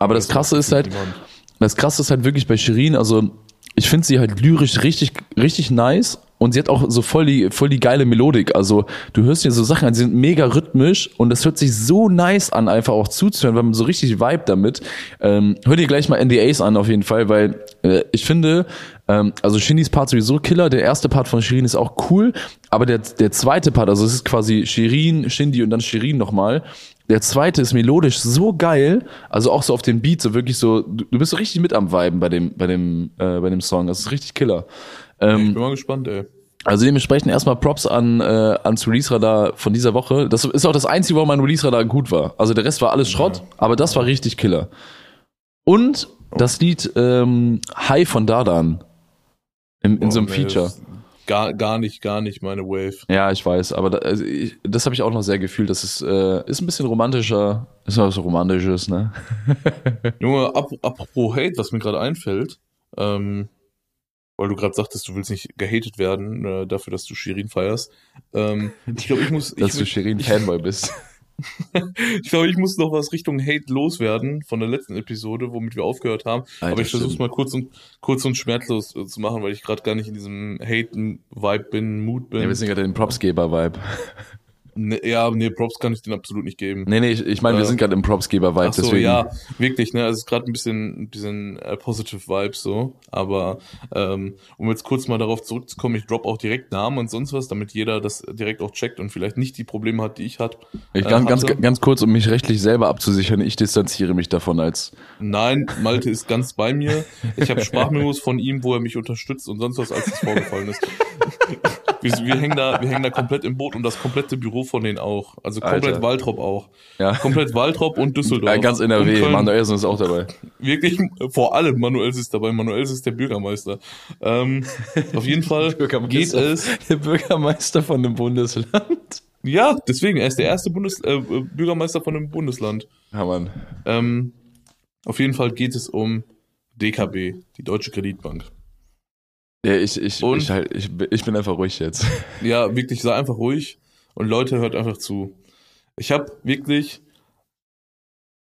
Aber das Krasse ist halt, Niemand. das Krasse ist halt wirklich bei Shirin, also ich finde sie halt lyrisch richtig, richtig nice und sie hat auch so voll die, voll die geile Melodik. Also du hörst dir so Sachen an, die sind mega rhythmisch und das hört sich so nice an, einfach auch zuzuhören, weil man so richtig vibe damit. Ähm, hör dir gleich mal NDAs an auf jeden Fall, weil äh, ich finde, ähm, also Shinis Part sowieso Killer, der erste Part von Shirin ist auch cool, aber der, der zweite Part, also es ist quasi Shirin, Shindy und dann Shirin nochmal, der zweite ist melodisch so geil, also auch so auf den Beat, so wirklich so, du, du bist so richtig mit am Viben bei dem, bei dem, äh, bei dem Song. Das ist richtig Killer. Ich Ähm, bin mal gespannt, ey. also dementsprechend erstmal Props an äh, ans Release-Radar von dieser Woche. Das ist auch das Einzige, wo mein Release-Radar gut war. Also der Rest war alles Schrott, aber das war richtig Killer. Und das Lied ähm, High von Dardan. In, in so einem Oh, nee, Feature. Gar, gar nicht, gar nicht meine Wave. Ja, ich weiß, aber da, also ich, das habe ich auch noch sehr gefühlt. Das ist, äh, ist ein bisschen romantischer, ist was Romantisches, ne? Junge, ap apropos Hate, was mir gerade einfällt, ähm, weil du gerade sagtest, du willst nicht gehatet werden äh, dafür, dass du Shirin feierst. Ähm, ich glaube, ich muss, Dass du ich, Shirin Fanboy bist. ich glaube, ich muss noch was Richtung Hate loswerden von der letzten Episode, womit wir aufgehört haben. Alter, Aber ich versuche es mal kurz und kurz und schmerzlos äh, zu machen, weil ich gerade gar nicht in diesem Haten-Vibe bin, Mood bin. Ja, wir sind gerade den Propsgeber-Vibe. Ne, ja, nee, Props kann ich den absolut nicht geben. Nee, nee, ich, ich meine, wir Äh, sind gerade im Propsgeber-Vibe, so, deswegen. ja, wirklich, ne? Also es ist gerade ein bisschen, ein bisschen äh, positive Vibes so. Aber ähm, um jetzt kurz mal darauf zurückzukommen, ich drop auch direkt Namen und sonst was, damit jeder das direkt auch checkt und vielleicht nicht die Probleme hat, die ich hat. Ich, äh, ganz, ganz, hatte. ganz kurz, um mich rechtlich selber abzusichern, ich distanziere mich davon als. Nein, Malte ist ganz bei mir. Ich habe Sprachmemos von ihm, wo er mich unterstützt und sonst was, als es vorgefallen ist. Wir, wir, hängen da, wir hängen da komplett im Boot und das komplett Büro von denen auch. Also komplett Alter. Waltrop auch. Ja. Komplett Waltrop und Düsseldorf. Ja, ganz NRW. Manuelsen ist auch dabei. Wirklich, vor allem Manuels ist dabei. Manuels ist der Bürgermeister. Ähm, auf jeden Fall geht es. Der Bürgermeister von dem Bundesland. Ja, deswegen, er ist der erste Bundes, äh, Bürgermeister von einem Bundesland. Ja, Mann. Ähm, auf jeden Fall geht es um DKB, die Deutsche Kreditbank. Ja, ich, ich, Und? ich, halt, ich, ich bin einfach ruhig jetzt. Ja, wirklich, sei einfach ruhig und Leute, hört einfach zu. Ich habe wirklich,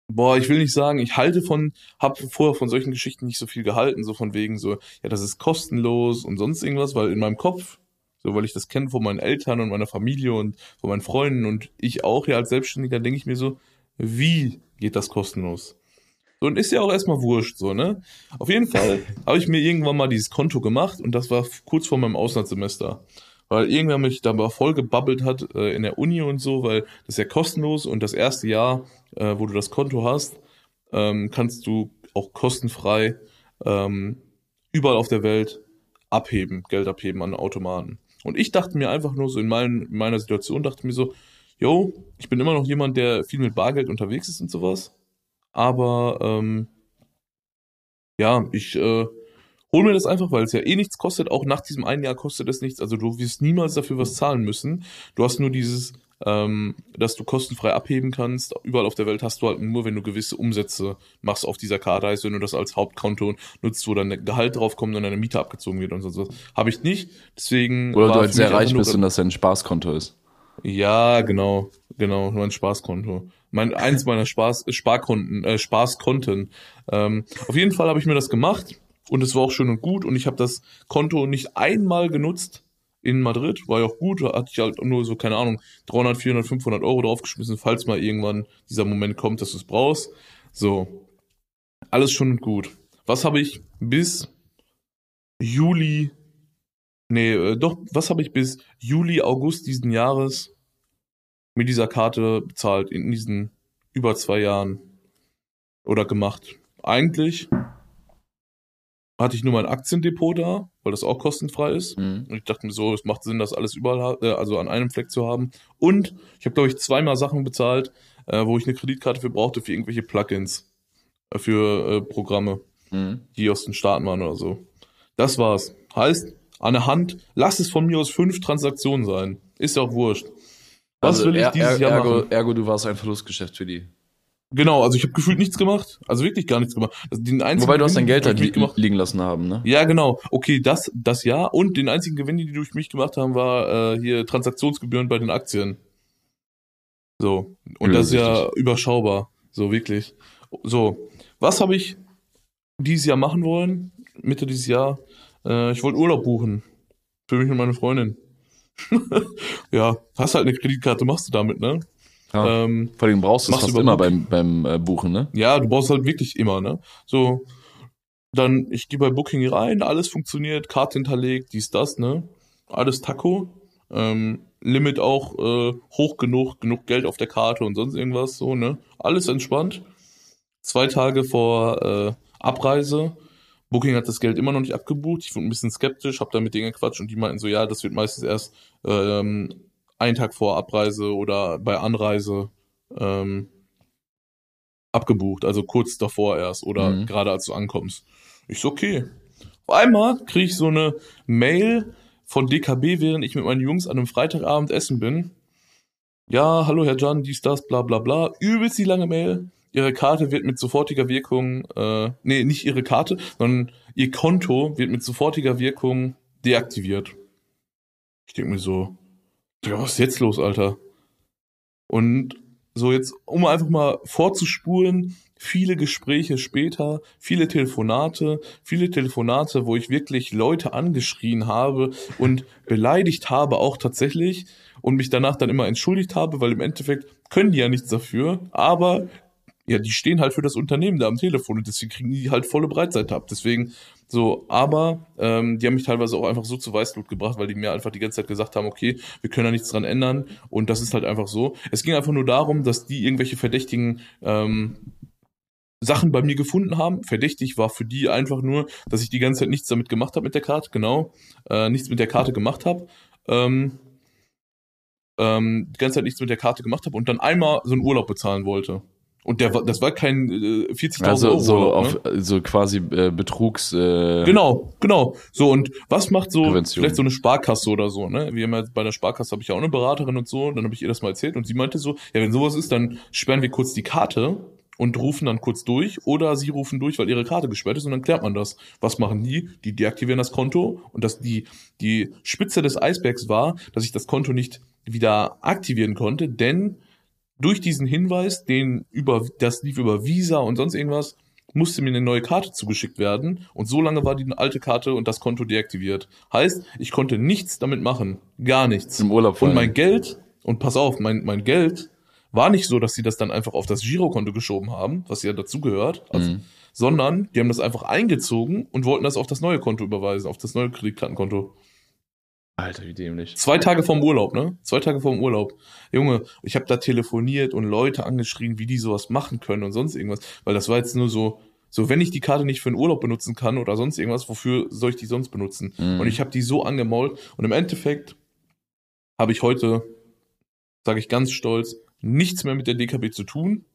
boah, ich will nicht sagen, ich halte von, habe vorher von solchen Geschichten nicht so viel gehalten, so von wegen so, ja, das ist kostenlos und sonst irgendwas, weil in meinem Kopf, so weil ich das kenne von meinen Eltern und meiner Familie und von meinen Freunden und ich auch ja als Selbstständiger, denke ich mir so, wie geht das kostenlos? So, und ist ja auch erstmal wurscht, so, ne? Auf jeden Fall habe ich mir irgendwann mal dieses Konto gemacht und das war kurz vor meinem Auslandssemester. Weil irgendwer mich da mal voll gebabbelt hat äh, in der Uni und so, weil das ist ja kostenlos und das erste Jahr, äh, wo du das Konto hast, ähm, kannst du auch kostenfrei ähm, überall auf der Welt abheben, Geld abheben an Automaten. Und ich dachte mir einfach nur so in, mein, in meiner Situation, dachte mir so, yo, ich bin immer noch jemand, der viel mit Bargeld unterwegs ist und sowas. Aber ähm, ja, ich äh, hol mir das einfach, weil es ja eh nichts kostet. Auch nach diesem einen Jahr kostet es nichts. Also du wirst niemals dafür was zahlen müssen. Du hast nur dieses, ähm, dass du kostenfrei abheben kannst. Überall auf der Welt hast du halt nur, wenn du gewisse Umsätze machst auf dieser Karte, heißt, wenn du das als Hauptkonto nutzt, wo dann Gehalt draufkommt und deine Miete abgezogen wird und so. was. Habe ich nicht. Deswegen. Oder du halt sehr reich bist und das dein Spaßkonto ist. Ja, genau, genau, nur ein Spaßkonto. Mein, eins meiner Spaß, Sparkonten, äh, Spaßkonten. Ähm, auf jeden Fall habe ich mir das gemacht und es war auch schön und gut und ich habe das Konto nicht einmal genutzt in Madrid, war ja auch gut, da hatte ich halt nur so, keine Ahnung, 300, 400, 500 Euro draufgeschmissen, falls mal irgendwann dieser Moment kommt, dass du es brauchst. So, alles schön und gut. Was habe ich bis Juli Nee, äh, doch, was habe ich bis Juli, August diesen Jahres mit dieser Karte bezahlt in diesen über zwei Jahren oder gemacht? Eigentlich hatte ich nur mein Aktiendepot da, weil das auch kostenfrei ist. Mhm. Und ich dachte mir so, es macht Sinn, das alles überall, äh, also an einem Fleck zu haben. Und ich habe, glaube ich, zweimal Sachen bezahlt, äh, wo ich eine Kreditkarte für brauchte, für irgendwelche Plugins, äh, für äh, Programme Mhm. die aus den Staaten waren oder so. Das war's. Heißt, an der Hand, lass es von mir aus fünf Transaktionen sein. Ist ja auch wurscht. Was Also will ich er- dieses er- Jahr ergo, machen? ergo, du warst ein Verlustgeschäft für die. Genau, also ich habe gefühlt nichts gemacht. Also wirklich gar nichts gemacht. Also den einzigen Wobei du hast dein Geld halt li gemacht. liegen lassen haben, ne? Ja, genau. Okay, das, das ja. Und den einzigen Gewinn, den die durch mich gemacht haben, war äh, hier Transaktionsgebühren bei den Aktien. So. Und das ist ja überschaubar. So, wirklich. So. Was habe ich dieses Jahr machen wollen? Mitte dieses Jahr. Äh, ich wollte Urlaub buchen. Für mich und meine Freundin. Ja, hast halt eine Kreditkarte, machst du damit, ne? Ja. Ähm, Vor allem brauchst du es fast immer beim, beim äh, Buchen, ne? ja, du brauchst halt wirklich immer, ne? So, dann, ich gehe bei Booking rein, alles funktioniert, Karte hinterlegt, dies, das, ne? Alles Taco. Ähm, Limit auch äh, hoch genug, genug Geld auf der Karte und sonst irgendwas, so, ne? Alles entspannt. Zwei Tage vor äh, Abreise. Booking hat das Geld immer noch nicht abgebucht. Ich wurde ein bisschen skeptisch, hab da mit denen gequatscht und die meinten so, ja, das wird meistens erst ähm, einen Tag vor Abreise oder bei Anreise ähm, abgebucht, also kurz davor erst oder Mhm. gerade als du ankommst. Ich so, okay. Auf einmal kriege ich so eine Mail von DKB, während ich mit meinen Jungs an einem Freitagabend essen bin. Ja, hallo Herr Jan, dies, das, bla bla bla. Übelst die lange Mail. Ihre Karte wird mit sofortiger Wirkung, äh, nee, nicht Ihre Karte, sondern Ihr Konto wird mit sofortiger Wirkung deaktiviert. Ich denke mir so, was ist jetzt los, Alter? Und so jetzt, um einfach mal vorzuspulen, viele Gespräche später, viele Telefonate, viele Telefonate, wo ich wirklich Leute angeschrien habe und beleidigt habe auch tatsächlich und mich danach dann immer entschuldigt habe, weil im Endeffekt können die ja nichts dafür, aber ja, die stehen halt für das Unternehmen da am Telefon und deswegen kriegen die halt volle Breitseite ab. Deswegen so, aber ähm, die haben mich teilweise auch einfach so zu Weißblut gebracht, weil die mir einfach die ganze Zeit gesagt haben, okay, wir können da nichts dran ändern und das ist halt einfach so. Es ging einfach nur darum, dass die irgendwelche verdächtigen ähm, Sachen bei mir gefunden haben. Verdächtig war für die einfach nur, dass ich die ganze Zeit nichts damit gemacht habe mit der Karte, genau, äh, nichts mit der Karte gemacht habe. Ähm, ähm, die ganze Zeit nichts mit der Karte gemacht habe und dann einmal so einen Urlaub bezahlen wollte. Und der das war kein äh, 40.000 Also Euro so, auf, ne? so quasi äh, Betrugs. Äh, Genau, genau. So, und was macht so Prävention. vielleicht so eine Sparkasse oder so, ne? Wir haben ja bei der Sparkasse habe ich ja auch eine Beraterin und so, und dann habe ich ihr das mal erzählt und sie meinte so, ja, wenn sowas ist, dann sperren wir kurz die Karte und rufen dann kurz durch oder sie rufen durch, weil ihre Karte gesperrt ist und dann klärt man das. Was machen die? Die deaktivieren das Konto und das die die Spitze des Eisbergs war, dass ich das Konto nicht wieder aktivieren konnte, denn durch diesen Hinweis, den über das lief über Visa und sonst irgendwas, musste mir eine neue Karte zugeschickt werden und so lange war die alte Karte und das Konto deaktiviert. Heißt, ich konnte nichts damit machen, gar nichts. Im Urlaub Und mein. Geld, und pass auf, mein, mein Geld war nicht so, dass sie das dann einfach auf das Girokonto geschoben haben, was ja dazugehört, also, Mhm. sondern die haben das einfach eingezogen und wollten das auf das neue Konto überweisen, auf das neue Kreditkartenkonto. Alter, wie dämlich. Zwei Tage vorm Urlaub, ne? Zwei Tage vorm Urlaub. Junge, ich habe da telefoniert und Leute angeschrien, wie die sowas machen können und sonst irgendwas. Weil das war jetzt nur so, so wenn ich die Karte nicht für einen Urlaub benutzen kann oder sonst irgendwas, wofür soll ich die sonst benutzen? Mhm. Und ich habe die so angemault und im Endeffekt habe ich heute, sage ich ganz stolz, nichts mehr mit der DKB zu tun.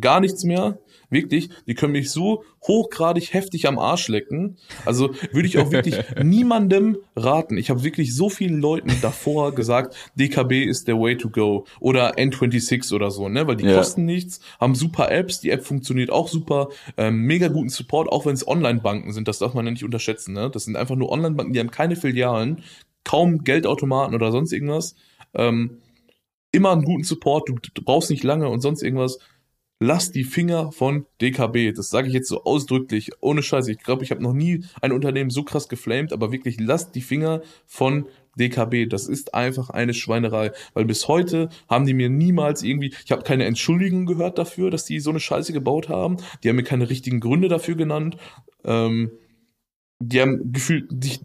Gar nichts mehr. Wirklich, die können mich so hochgradig heftig am Arsch lecken. Also würde ich auch wirklich niemandem raten. Ich habe wirklich so vielen Leuten davor gesagt, DKB ist der way to go oder N26 oder so, ne, weil die Ja. kosten nichts, haben super Apps, die App funktioniert auch super, ähm, mega guten Support, auch wenn es Online-Banken sind, das darf man ja nicht unterschätzen, ne? Das sind einfach nur Online-Banken, die haben keine Filialen, kaum Geldautomaten oder sonst irgendwas. Ähm, immer einen guten Support, du, du brauchst nicht lange und sonst irgendwas. Lass die Finger von DKB. Das sage ich jetzt so ausdrücklich, ohne Scheiße. Ich glaube, ich habe noch nie ein Unternehmen so krass geflamed, aber wirklich lasst die Finger von DKB. Das ist einfach eine Schweinerei, weil bis heute haben die mir niemals irgendwie, ich habe keine Entschuldigung gehört dafür, dass die so eine Scheiße gebaut haben. Die haben mir keine richtigen Gründe dafür genannt. Ähm, die haben gefühlt, die,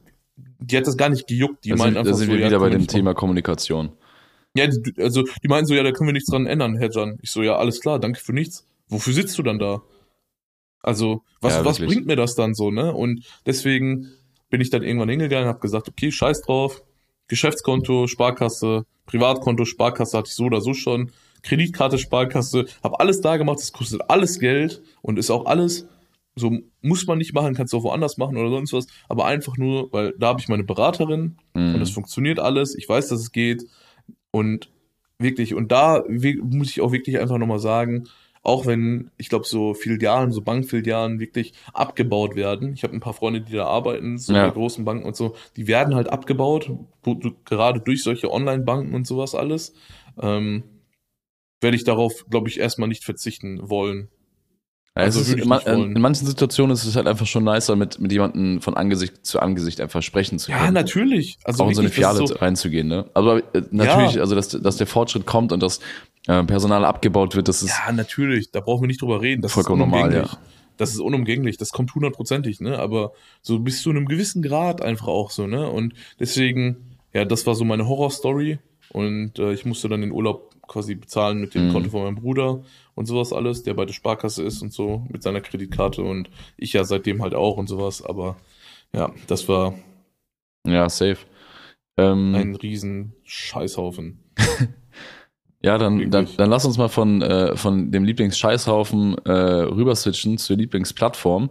die hat das gar nicht gejuckt. Die Da meinen sind, da sind wir ja, wieder bei können wir dem Thema Kommunikation. Ja, also die meinten so, ja, da können wir nichts dran ändern, Herr Jan. Ich so, ja, alles klar, danke für nichts. Wofür sitzt du dann da? Also, was, Ja, was bringt mir das dann so, ne? Und deswegen bin ich dann irgendwann hingegangen, habe gesagt, okay, scheiß drauf, Geschäftskonto, Sparkasse, Privatkonto, Sparkasse hatte ich so oder so schon, Kreditkarte, Sparkasse, habe alles da gemacht, das kostet alles Geld und ist auch alles, so muss man nicht machen, kannst du auch woanders machen oder sonst was, aber einfach nur, weil da habe ich meine Beraterin, Mhm. und das funktioniert alles. Ich weiß, dass es geht. Und wirklich, und da muss ich auch wirklich einfach nochmal sagen, auch wenn, ich glaube, so Filialen, so Bankfilialen wirklich abgebaut werden. Ich habe ein paar Freunde, die da arbeiten, so Ja. bei großen Banken und so, die werden halt abgebaut, gerade durch solche Online-Banken und sowas alles. Ähm, werde ich darauf, glaube ich, erstmal nicht verzichten wollen. Es Also ist, in, in manchen Situationen ist es halt einfach schon nicer, mit, mit jemandem von Angesicht zu Angesicht einfach sprechen zu können. Ja, natürlich. Also auch in so eine ist so- reinzugehen, ne? Aber äh, natürlich, Ja. also dass, dass der Fortschritt kommt und dass äh, Personal abgebaut wird, das ist Ja, natürlich, da brauchen wir nicht drüber reden. Das Vollkommen ist normal, ja. Das ist unumgänglich, das kommt hundertprozentig, ne? Aber so bis zu einem gewissen Grad einfach auch so, ne? Und deswegen, ja, das war so meine Horrorstory. Und äh, ich musste dann den Urlaub quasi bezahlen mit dem Mhm. Konto von meinem Bruder und sowas alles, der bei der Sparkasse ist und so, mit seiner Kreditkarte und ich ja seitdem halt auch und sowas. Aber ja, das war ja safe. Ähm, ein riesen Scheißhaufen. ja, dann, dann, dann lass uns mal von, äh, von dem Lieblingsscheißhaufen äh, rüber switchen zur Lieblingsplattform.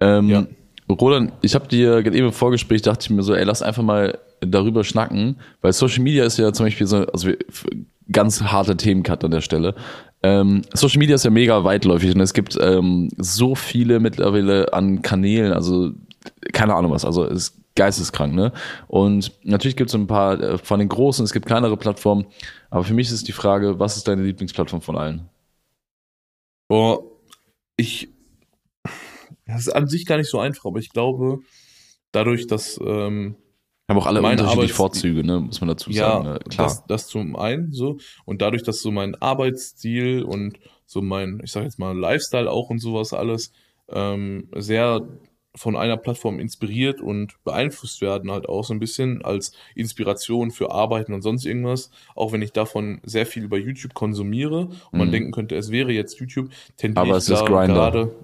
Ähm, Ja. Roland, ich habe dir gerade eben im Vorgespräch dachte ich mir so, ey, lass einfach mal darüber schnacken, weil Social Media ist ja zum Beispiel so, also ganz harter Themencut an der Stelle. Ähm, Social Media ist ja mega weitläufig und es gibt ähm, so viele mittlerweile an Kanälen, also keine Ahnung was, also ist geisteskrank, ne? Und natürlich gibt es ein paar äh, von den großen, es gibt kleinere Plattformen, aber für mich ist die Frage, was ist deine Lieblingsplattform von allen? Boah, ich. Das ist an sich gar nicht so einfach, aber ich glaube, dadurch, dass ähm, Haben auch alle Meine unterschiedliche Arbeits- Vorzüge, ne? Muss man dazu sagen. ja, ne? Klar. das, das zum einen so und dadurch, dass so mein Arbeitsstil und so mein, ich sag jetzt mal Lifestyle auch und sowas alles ähm, sehr von einer Plattform inspiriert und beeinflusst werden halt auch so ein bisschen als Inspiration für Arbeiten und sonst irgendwas. Auch wenn ich davon sehr viel über YouTube konsumiere und man Mhm. denken könnte, es wäre jetzt YouTube, tendiere Aber ich es ist da Grindr. gerade.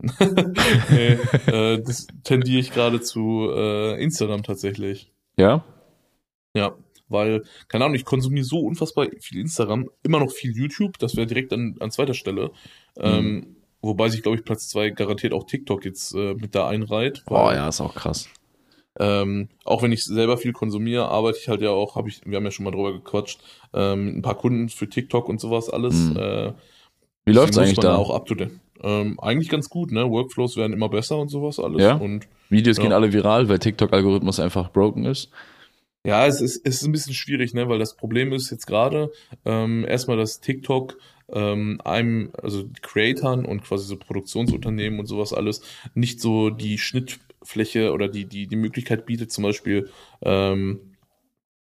Nee, äh, das tendiere ich gerade zu äh, Instagram tatsächlich. ja? Ja, weil, keine Ahnung, ich konsumiere so unfassbar viel Instagram, immer noch viel YouTube, das wäre direkt an, an zweiter Stelle. Mhm. Ähm, wobei sich, glaube ich, Platz zwei garantiert auch TikTok jetzt äh, mit da einreiht. Oh weil, ja, ist auch krass. Ähm, auch wenn ich selber viel konsumiere, arbeite ich halt ja auch, habe ich, wir haben ja schon mal drüber gequatscht, ähm, ein paar Kunden für TikTok und sowas alles. Mhm. Äh, Wie läuft's eigentlich da? Auch up to date. Ähm, eigentlich ganz gut, ne? Workflows werden immer besser und sowas alles. Ja? Und Videos Ja. gehen alle viral, weil TikTok-Algorithmus einfach broken ist. Ja, es ist, es ist ein bisschen schwierig, ne, weil das Problem ist jetzt gerade ähm, erstmal, dass TikTok ähm, einem, also Creatoren und quasi so Produktionsunternehmen und sowas alles nicht so die Schnittfläche oder die, die, die Möglichkeit bietet, zum Beispiel ähm,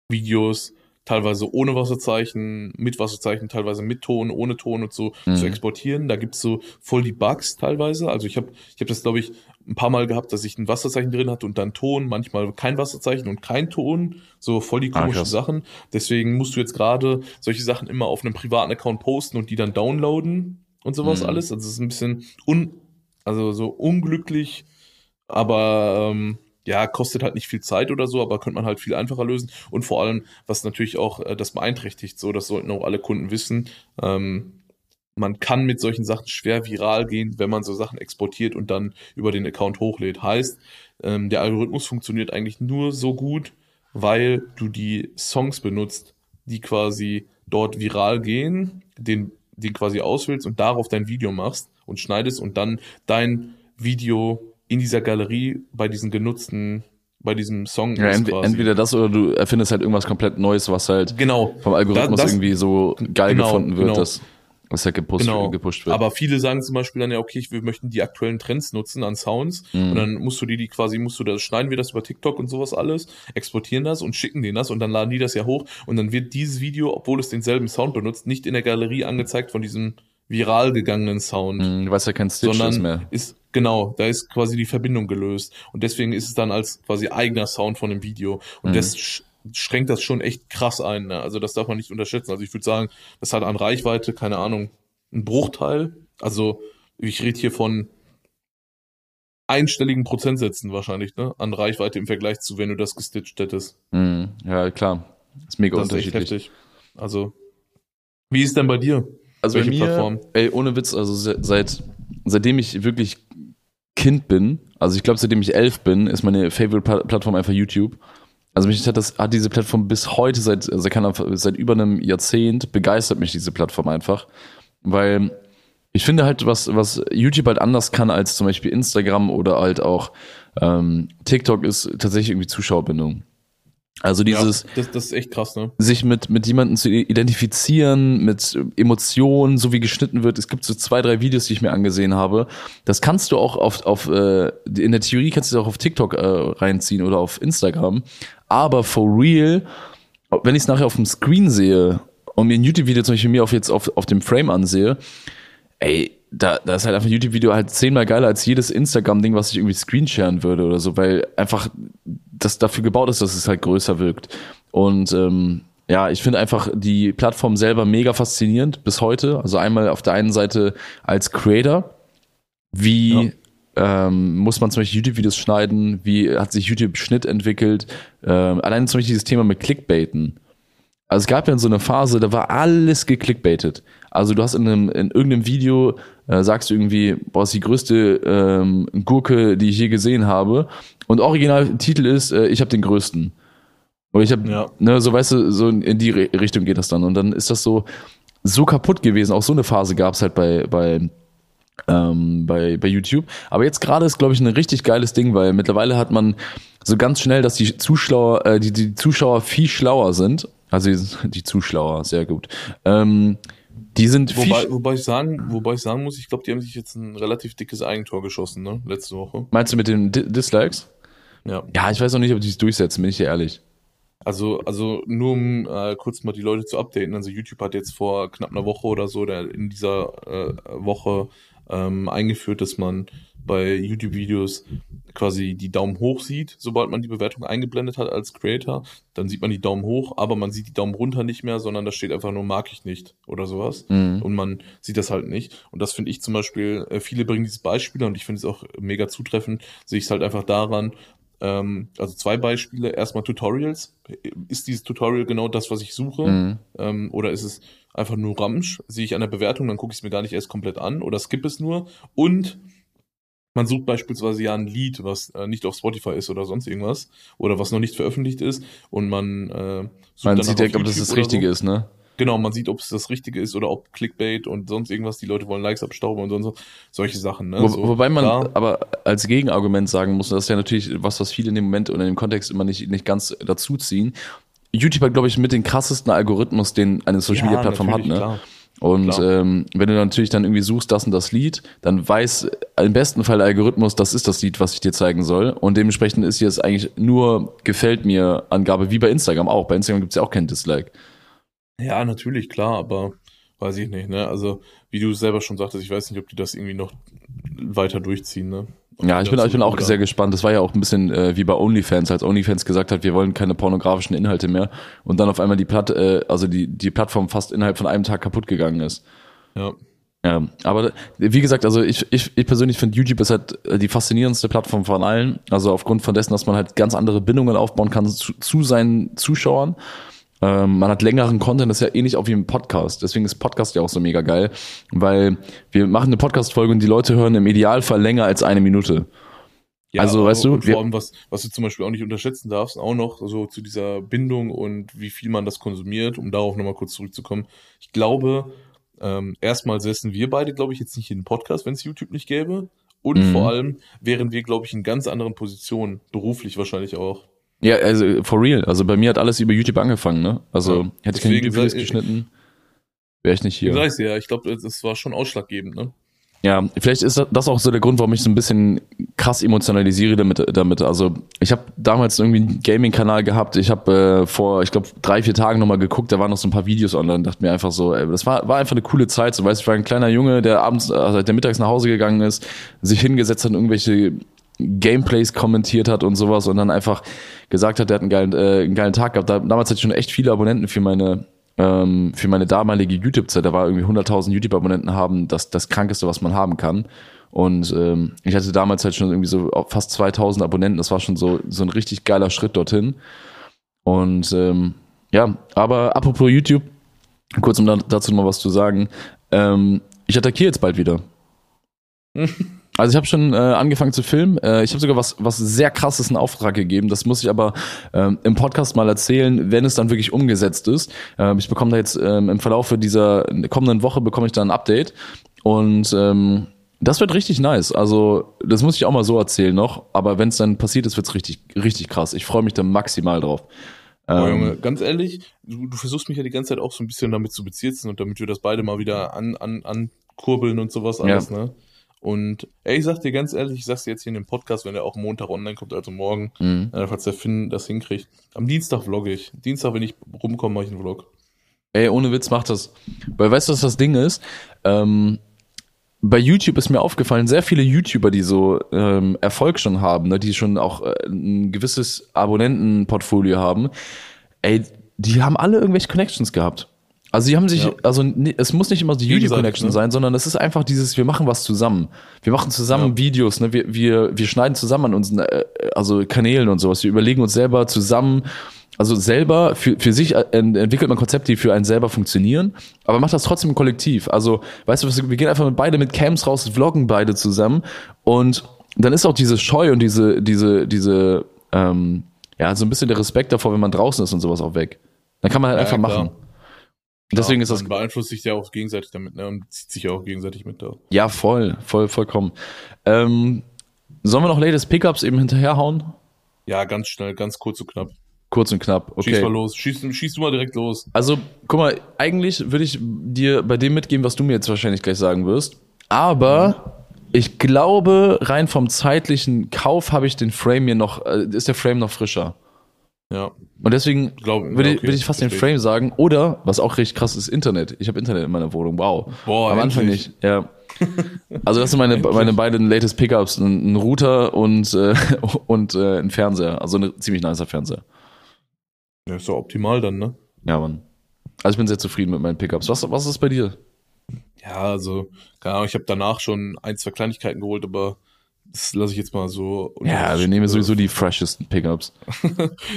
Videos teilweise ohne Wasserzeichen, mit Wasserzeichen, teilweise mit Ton, ohne Ton und so Mhm. zu exportieren. Da gibt's so voll die Bugs teilweise. Also ich habe ich hab das, glaube ich, ein paar Mal gehabt, dass ich ein Wasserzeichen drin hatte und dann Ton, manchmal kein Wasserzeichen und kein Ton. So voll die Ah, komischen krass. Sachen. Deswegen musst du jetzt gerade solche Sachen immer auf einem privaten Account posten und die dann downloaden und sowas Mhm. alles. Also es ist ein bisschen un, also so unglücklich, aber ähm, ja, kostet halt nicht viel Zeit oder so, aber könnte man halt viel einfacher lösen. Und vor allem, was natürlich auch äh, das beeinträchtigt, so, das sollten auch alle Kunden wissen. Ähm, man kann mit solchen Sachen schwer viral gehen, wenn man so Sachen exportiert und dann über den Account hochlädt. Heißt, ähm, der Algorithmus funktioniert eigentlich nur so gut, weil du die Songs benutzt, die quasi dort viral gehen, den, den quasi auswählst und darauf dein Video machst und schneidest und dann dein Video in dieser Galerie bei diesen genutzten, bei diesem Song Ja, ent quasi. entweder das oder du erfindest halt irgendwas komplett Neues, was halt Genau. vom Algorithmus Da- das- irgendwie so geil genau, gefunden wird, genau. dass was halt gepusht, Genau. gepusht wird. Aber viele sagen zum Beispiel dann ja, okay, wir möchten die aktuellen Trends nutzen an Sounds Mhm. und dann musst du die, die quasi, musst du das, schneiden wir das über TikTok und sowas alles, exportieren das und schicken denen das und dann laden die das ja hoch und dann wird dieses Video, obwohl es denselben Sound benutzt, nicht in der Galerie angezeigt von diesem viral gegangenen Sound. Du weißt ja kein Stitch sondern ist mehr. ist genau, da ist quasi die Verbindung gelöst und deswegen ist es dann als quasi eigener Sound von dem Video und Mhm. das sch schränkt das schon echt krass ein. Ne? Also das darf man nicht unterschätzen. Also ich würde sagen, das hat an Reichweite keine Ahnung ein Bruchteil. Also ich rede hier von einstelligen Prozentsätzen wahrscheinlich ne an Reichweite im Vergleich zu wenn du das gestitcht hättest. Mhm. Ja, klar. Ist mega Das ist echt unterschiedlich. heftig. Also wie ist denn bei dir? Also Welche mir, Plattform? ey, ohne Witz, also se- seit, seitdem ich wirklich Kind bin, also ich glaube, seitdem ich elf bin, ist meine Favorite-Plattform einfach YouTube. Also mich hat das, hat diese Plattform bis heute, seit, also seit über einem Jahrzehnt, begeistert mich diese Plattform einfach. Weil ich finde halt, was, was YouTube halt anders kann als zum Beispiel Instagram oder halt auch ähm, TikTok ist tatsächlich irgendwie Zuschauerbindung. Also dieses, ja, das, das ist echt krass, ne? sich mit, mit jemandem zu identifizieren, mit Emotionen, so wie geschnitten wird. Es gibt so zwei, drei Videos, die ich mir angesehen habe. Das kannst du auch auf, auf äh, in der Theorie kannst du das auch auf TikTok äh, reinziehen oder auf Instagram. Aber for real, wenn ich es nachher auf dem Screen sehe und mir ein YouTube-Video zum Beispiel mir auf jetzt auf, auf dem Frame ansehe, ey, da, da ist halt einfach ein YouTube-Video halt zehnmal geiler als jedes Instagram-Ding, was ich irgendwie screensharen würde oder so, weil einfach das dafür gebaut ist, dass es halt größer wirkt. Und ähm, ja, ich finde einfach die Plattform selber mega faszinierend bis heute. Also einmal auf der einen Seite als Creator, wie ähm, muss man zum Beispiel YouTube-Videos schneiden, wie hat sich YouTube-Schnitt entwickelt, ähm, allein zum Beispiel dieses Thema mit Clickbaiten. Also es gab ja so eine Phase, da war alles geklickbaitet. Also du hast in einem in irgendeinem Video äh, sagst du irgendwie, boah, ist die größte ähm, Gurke, die ich je gesehen habe. Und Originaltitel ist, äh, ich habe den größten. Oder ich habe, Ja. ne, so weißt du, so in die Re- Richtung geht das dann. Und dann ist das so so kaputt gewesen. Auch so eine Phase gab es halt bei bei ähm, bei, bei YouTube. Aber jetzt gerade ist, glaube ich, ein richtig geiles Ding, weil mittlerweile hat man so ganz schnell, dass die Zuschauer, äh, die, die Zuschauer viel schlauer sind. Also die, die Zuschauer, sehr gut. Ähm, die sind. Wobei, wobei ich sagen, wobei ich sagen muss, ich glaube, die haben sich jetzt ein relativ dickes Eigentor geschossen, ne? Letzte Woche. Meinst du mit den Di Dislikes? Ja. Ja, ich weiß noch nicht, ob die es durchsetzen, bin ich dir ehrlich. Also, also nur um äh, kurz mal die Leute zu updaten. Also YouTube hat jetzt vor knapp einer Woche oder so der, in dieser äh, Woche ähm, eingeführt, dass man bei YouTube-Videos quasi die Daumen hoch sieht, sobald man die Bewertung eingeblendet hat als Creator. Dann sieht man die Daumen hoch, aber man sieht die Daumen runter nicht mehr, sondern da steht einfach nur mag ich nicht oder sowas. Mhm. Und man sieht das halt nicht. Und das finde ich zum Beispiel, äh, viele bringen dieses Beispiel und ich finde es auch mega zutreffend, sehe ich es halt einfach daran, ähm, also zwei Beispiele. Erstmal Tutorials. Ist dieses Tutorial genau das, was ich suche? Mhm. Ähm, oder ist es einfach nur Ramsch? Sehe ich an der Bewertung, dann gucke ich es mir gar nicht erst komplett an oder skippe es nur. Und man sucht beispielsweise ja ein Lied, was äh, nicht auf Spotify ist oder sonst irgendwas oder was noch nicht veröffentlicht ist und man äh, sucht Man sieht direkt, ob das das Richtige so. ist, ne? Genau, man sieht, ob es das Richtige ist oder ob Clickbait und sonst irgendwas, die Leute wollen Likes abstauben und sonst solche Sachen. Ne? Wo, so, wobei man klar. aber als Gegenargument sagen muss, das ist ja natürlich was, was viele in dem Moment oder in dem Kontext immer nicht, nicht ganz dazuziehen. YouTube hat, glaube ich, mit den krassesten Algorithmus, den eine Social Media Plattform hat, natürlich, ne? klar. Und ähm, wenn du natürlich dann irgendwie suchst, das und das Lied, dann weiß im besten Fall der Algorithmus, das ist das Lied, was ich dir zeigen soll. Und dementsprechend ist hier es eigentlich nur gefällt mir Angabe, wie bei Instagram auch. Bei Instagram gibt's ja auch kein Dislike. Ja, natürlich, klar, aber weiß ich nicht, ne? Also, wie du selber schon sagtest, ich weiß nicht, ob die das irgendwie noch weiter durchziehen, ne? Ja, ich bin, ich bin auch oder- sehr gespannt. Das war ja auch ein bisschen äh, wie bei OnlyFans, als OnlyFans gesagt hat, wir wollen keine pornografischen Inhalte mehr und dann auf einmal die Platt, äh, also die, die Plattform fast innerhalb von einem Tag kaputt gegangen ist. Ja. Ja, aber wie gesagt, also ich, ich, ich persönlich finde YouTube ist halt äh, die faszinierendste Plattform von allen. Also aufgrund von dessen, dass man halt ganz andere Bindungen aufbauen kann zu, zu seinen Zuschauern. Ähm, man hat längeren Content, das ist ja ähnlich auch wie im Podcast. Deswegen ist Podcast ja auch so mega geil, weil wir machen eine Podcast-Folge und die Leute hören im Idealfall länger als eine Minute. Ja, Also, weißt du, vor allem, was, was du zum Beispiel auch nicht unterschätzen darfst, auch noch so zu dieser Bindung und wie viel man das konsumiert, um darauf nochmal kurz zurückzukommen. Ich glaube, ähm, erstmal säßen wir beide, glaube ich, jetzt nicht in den Podcast, wenn es YouTube nicht gäbe. Und Mhm. vor allem wären wir, glaube ich, in ganz anderen Positionen, beruflich wahrscheinlich auch. Ja, also for real. Also bei mir hat alles über YouTube angefangen, ne? Also Ja, hätte ich keine YouTube-Videos geschnitten, wäre ich nicht Hier. weiß ja, ich glaube, das- war schon ausschlaggebend, ne? Ja, vielleicht ist das auch so der Grund, warum ich so ein bisschen krass emotionalisiere damit. damit. Also ich habe damals irgendwie einen Gaming-Kanal gehabt. Ich habe äh, vor, ich glaube, drei, vier Tagen nochmal geguckt. Da waren noch so ein paar Videos online. Dachte mir einfach so, ey, das war, war einfach eine coole Zeit. So, weißt du, ich war ein kleiner Junge, der abends, also der mittags nach Hause gegangen ist, sich hingesetzt hat und irgendwelche Gameplays kommentiert hat und sowas und dann einfach gesagt hat, der hat einen geilen, äh, einen geilen Tag gehabt. Da, damals hatte ich schon echt viele Abonnenten für meine ähm, für meine damalige YouTube-Zeit, da war irgendwie 100.000 YouTube-Abonnenten haben, das das krankeste, was man haben kann. Und ähm, ich hatte damals halt schon irgendwie so fast 2000 Abonnenten. Das war schon so so ein richtig geiler Schritt dorthin. Und ähm, ja, aber apropos YouTube, kurz um da, dazu mal was zu sagen. Ähm, ich attackiere jetzt bald wieder. Also ich habe schon äh, angefangen zu filmen. Äh, ich habe sogar was, was sehr krasses in Auftrag gegeben. Das muss ich aber ähm, im Podcast mal erzählen, wenn es dann wirklich umgesetzt ist. Ähm, ich bekomme da jetzt ähm, im Verlauf dieser kommenden Woche bekomme ich dann ein Update und ähm, das wird richtig nice. Also das muss ich auch mal so erzählen noch. Aber wenn es dann passiert ist, wird's richtig, richtig krass. Ich freue mich da maximal drauf. Boah, Ähm, Junge, ganz ehrlich, du, du versuchst mich ja die ganze Zeit auch so ein bisschen damit zu bezirzen und damit wir das beide mal wieder an, an, ankurbeln und sowas alles, ne? Und ey, ich sag dir ganz ehrlich, ich sag's dir jetzt hier in dem Podcast, wenn der auch Montag online kommt, also morgen, mhm. äh, falls der Finn das hinkriegt. Am Dienstag vlogge ich. Dienstag, wenn ich rumkomme, mache ich einen Vlog. Ey, ohne Witz, mach das. Weil weißt du, was das Ding ist? Ähm, bei YouTube ist mir aufgefallen, sehr viele YouTuber, die so ähm, Erfolg schon haben, ne, die schon auch äh, ein gewisses Abonnentenportfolio haben, ey, die haben alle irgendwelche Connections gehabt. Also die haben sich, Ja. also es muss nicht immer die YouTube-Connection ne? sein, sondern es ist einfach dieses, wir machen was zusammen. Wir machen zusammen Ja. Videos, ne? wir, wir, wir schneiden zusammen an unseren äh, also Kanälen und sowas. Wir überlegen uns selber zusammen, also selber für, für sich ent- entwickelt man Konzepte, die für einen selber funktionieren, aber macht das trotzdem im Kollektiv. Also, weißt du, was, wir gehen einfach mit beide mit Cams raus, vloggen beide zusammen und dann ist auch diese Scheu und diese, diese, diese, ähm, ja, so ein bisschen der Respekt davor, wenn man draußen ist und sowas auch weg. Dann kann man halt Ja, einfach klar. machen. Deswegen ja, ist das beeinflusst sich ja auch gegenseitig damit, ne? Und zieht sich ja auch gegenseitig mit da. Ja, voll, voll, vollkommen. Ähm, sollen wir noch latest Pickups eben hinterherhauen? Ja, ganz schnell, ganz kurz und knapp. Kurz und knapp, Schieß mal okay. los. Schieß, schieß du mal direkt los. Also, guck mal, eigentlich würde ich dir bei dem mitgeben, was du mir jetzt wahrscheinlich gleich sagen wirst. Aber ich glaube, rein vom zeitlichen Kauf habe ich den Frame mir noch, äh, ist der Frame noch frischer. Ja, Und deswegen glaub, würde, ja, ich- würde ich fast den Frame sagen. Oder, was auch richtig krass ist, Internet. Ich habe Internet in meiner Wohnung. Wow. Boah, Am Anfang nicht. Ja. Also das sind meine, meine beiden latest Pickups. Ein, ein Router und, äh, und äh, ein Fernseher. Also ein ziemlich nicer Fernseher. Ja, ist doch optimal dann, ne? Ja, Mann. Also ich bin sehr zufrieden mit meinen Pickups. Was, was ist bei dir? Ja, also, keine Ahnung, ich habe danach schon ein, zwei Kleinigkeiten geholt, aber das lasse ich jetzt mal so. Ja, wir nehmen sowieso die freshesten Pickups.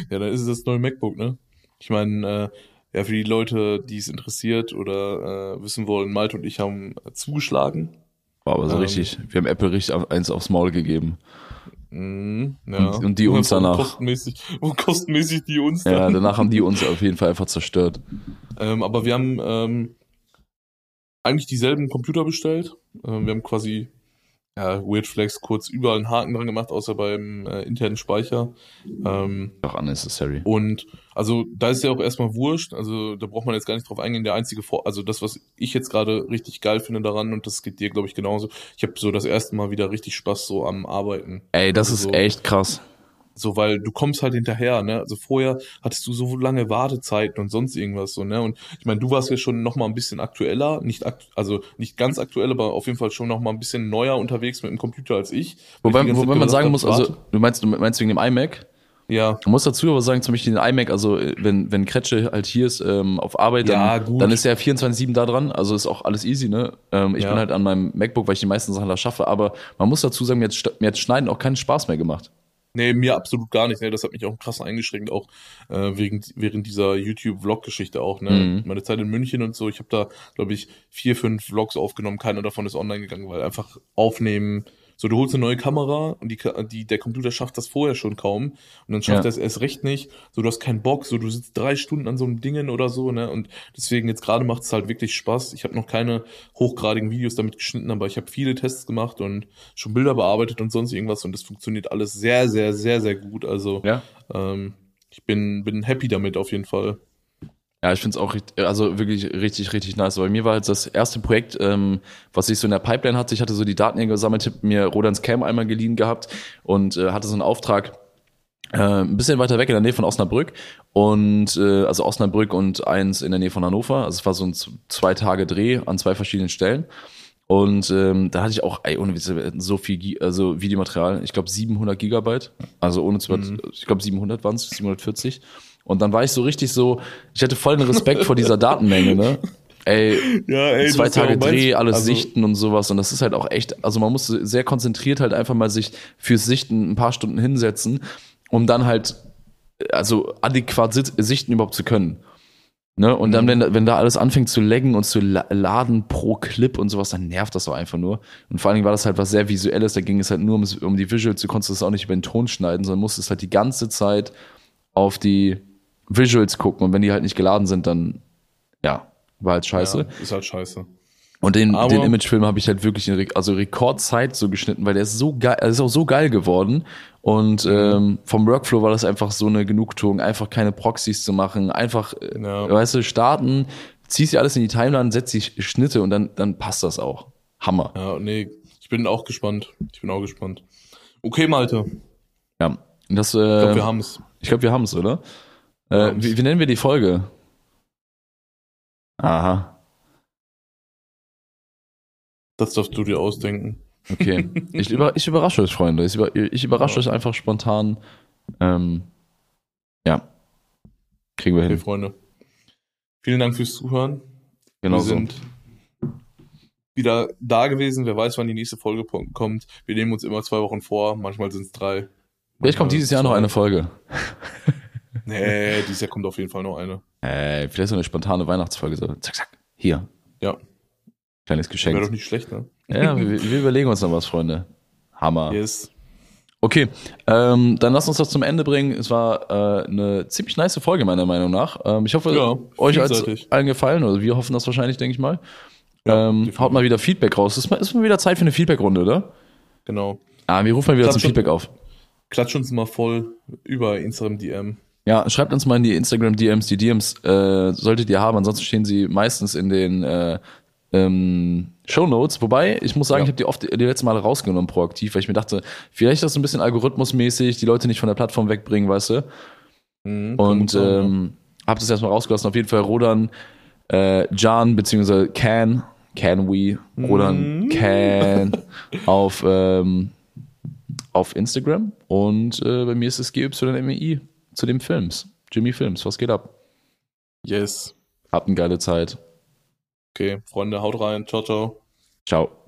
ja, dann ist es das neue MacBook, ne? Ich meine, äh, ja, für die Leute, die es interessiert oder äh, wissen wollen, Malte und ich haben zugeschlagen. War aber so Ähm. richtig. Wir haben Apple richtig eins aufs Maul gegeben. Mhm, ja. Und- und die uns Und danach. Kostenmäßig, und kostenmäßig die uns Ja, dann. danach haben die uns auf jeden Fall einfach zerstört. Ähm, aber wir haben ähm, eigentlich dieselben Computer bestellt. Ähm, wir haben quasi ja, Weird Flex kurz überall einen Haken dran gemacht, außer beim äh, internen Speicher. Ähm, Doch unnecessary. und also da ist ja auch erstmal wurscht, also da braucht man jetzt gar nicht drauf eingehen. Der einzige Vor also das, was ich jetzt gerade richtig geil finde daran, und das geht dir, glaube ich, genauso, ich habe so das erste Mal wieder richtig Spaß so am Arbeiten. Ey, das Also ist echt krass. So, weil du kommst halt hinterher, ne? Also vorher hattest du so lange Wartezeiten und sonst irgendwas so, ne? Und ich meine, du warst ja schon noch mal ein bisschen aktueller, nicht akt also nicht ganz aktuell, aber auf jeden Fall schon noch mal ein bisschen neuer unterwegs mit dem Computer als ich. Wobei, wobei man sagen muss, also du meinst, du meinst wegen dem iMac? ja, Man muss dazu aber sagen, zum Beispiel den iMac, also äh, wenn, wenn Kretsche halt hier ist ähm, auf Arbeit, dann, Ja, dann ist er 24-7 da dran, also ist auch alles easy, ne? Ähm, ich Ja. bin halt an meinem MacBook, weil ich die meisten Sachen da schaffe, aber man muss dazu sagen, mir hat, mir hat Schneiden auch keinen Spaß mehr gemacht. Nee, mir absolut gar nicht. Ne? Das hat mich auch krass eingeschränkt, auch äh, wegen, während dieser YouTube-Vlog-Geschichte auch. Ne? Mhm. Meine Zeit in München und so. Ich habe da, glaube ich, vier, fünf Vlogs aufgenommen. Keiner davon ist online gegangen, weil einfach aufnehmen. So, du holst eine neue Kamera und die, die, der Computer schafft das vorher schon kaum. Und dann schafft Ja. er es erst recht nicht. So, du hast keinen Bock. So, du sitzt drei Stunden an so einem Dingen oder so. Ne? Und deswegen jetzt gerade macht es halt wirklich Spaß. Ich habe noch keine hochgradigen Videos damit geschnitten, aber ich habe viele Tests gemacht und schon Bilder bearbeitet und sonst irgendwas. Und das funktioniert alles sehr, sehr, sehr, sehr gut. Also Ja. ähm, ich bin, bin happy damit auf jeden Fall. Ja, ich finde es auch richtig, also wirklich richtig, richtig nice. Bei mir war halt das erste Projekt, ähm, was ich so in der Pipeline hatte. Ich hatte so die Daten hier gesammelt, mir Rodans Cam einmal geliehen gehabt und äh, hatte so einen Auftrag äh, ein bisschen weiter weg in der Nähe von Osnabrück und äh, also Osnabrück und eins in der Nähe von Hannover. Also es war so ein zwei Tage Dreh an zwei verschiedenen Stellen. Und ähm, da hatte ich auch, ey, ohne so viel Gi also Videomaterial, ich glaube 700 Gigabyte, also ohne zu, ich glaube 700 waren es, 740. Und dann war ich so richtig so, ich hatte voll den Respekt vor dieser Datenmenge, ne? Ey, Ja, ey, zwei Tage auch. Dreh, alles Also- sichten und sowas. Und das ist halt auch echt, also man muss sehr konzentriert halt einfach mal sich fürs Sichten ein paar Stunden hinsetzen, um dann halt, also adäquat sichten überhaupt zu können. Ne? Und Mhm. dann, wenn, wenn da alles anfängt zu laggen und zu la laden pro Clip und sowas, dann nervt das doch einfach nur. Und vor allen Dingen war das halt was sehr Visuelles, da ging es halt nur um, um die Visuals, du konntest das auch nicht über den Ton schneiden, sondern musstest halt die ganze Zeit auf die Visuals gucken. Und wenn die halt nicht geladen sind, dann, ja, war halt scheiße. Ja, ist halt scheiße. Und den, Aber- den Imagefilm habe ich halt wirklich in also Rekordzeit so geschnitten, weil der ist so geil, er ist auch so geil geworden. Und ähm, vom Workflow war das einfach so eine Genugtuung, einfach keine Proxys zu machen, einfach, äh, Ja. weißt du, starten, ziehst dir alles in die Timeline, setzt die Schnitte und dann, dann passt das auch. Hammer. Ja, nee, ich bin auch gespannt. Ich bin auch gespannt. Okay, Malte. Ja. Das, äh, Ich glaube, wir haben es. ich glaub, wir haben es, oder? Äh, wie, wie nennen wir die Folge? Aha. Das darfst du dir ausdenken. Okay. Ich, über, ich überrasche euch, Freunde. Ich, über, ich überrasche Ja. euch einfach spontan. Ähm, ja. Kriegen wir Okay, hin. Freunde. Vielen Dank fürs Zuhören. Genau wir so. sind wieder da gewesen. Wer weiß, wann die nächste Folge kommt. Wir nehmen uns immer zwei Wochen vor. Manchmal sind es drei. Vielleicht kommt dieses Jahr noch eine Folge. Nee, dieses Jahr kommt auf jeden Fall noch eine. Äh, vielleicht so eine spontane Weihnachtsfolge. So, zack, zack. Hier. Ja. Kleines Wäre Geschenk. doch nicht schlecht, ne? Ja, wir, wir überlegen uns noch was, Freunde. Hammer. Yes. Okay, ähm, dann lasst uns das zum Ende bringen. Es war äh, eine ziemlich nice Folge, meiner Meinung nach. Ähm, ich hoffe, Ja, euch hat vielseitig. allen gefallen. Oder wir hoffen das wahrscheinlich, denke ich mal. Ja, ähm, haut mal wieder Feedback raus. Ist mal, ist mal wieder Zeit für eine Feedback-Runde, oder? Genau. Ah, wir rufen mal wieder Klappt zum. Feedback auf. Klatsch uns mal voll über Instagram DM. Ja, schreibt uns mal in die Instagram DMs. Die DMs äh, solltet ihr haben, ansonsten stehen sie meistens in den äh, ähm, Show Notes. Wobei, ich muss sagen, Ja. ich habe die oft die letzten Male rausgenommen proaktiv, weil ich mir dachte, vielleicht ist das so ein bisschen algorithmusmäßig, die Leute nicht von der Plattform wegbringen, weißt du? Mhm, Und ähm, hab das erstmal rausgelassen. Auf jeden Fall Rodan, äh, Jan, beziehungsweise Can, Can We, Rodan Mhm. Can auf, ähm, auf Instagram. Und äh, bei mir ist es GYMI zu dem Films. Jimmy Films, was geht ab? Yes. Habt eine geile Zeit. Okay, Freunde, haut rein. Ciao, ciao. Ciao.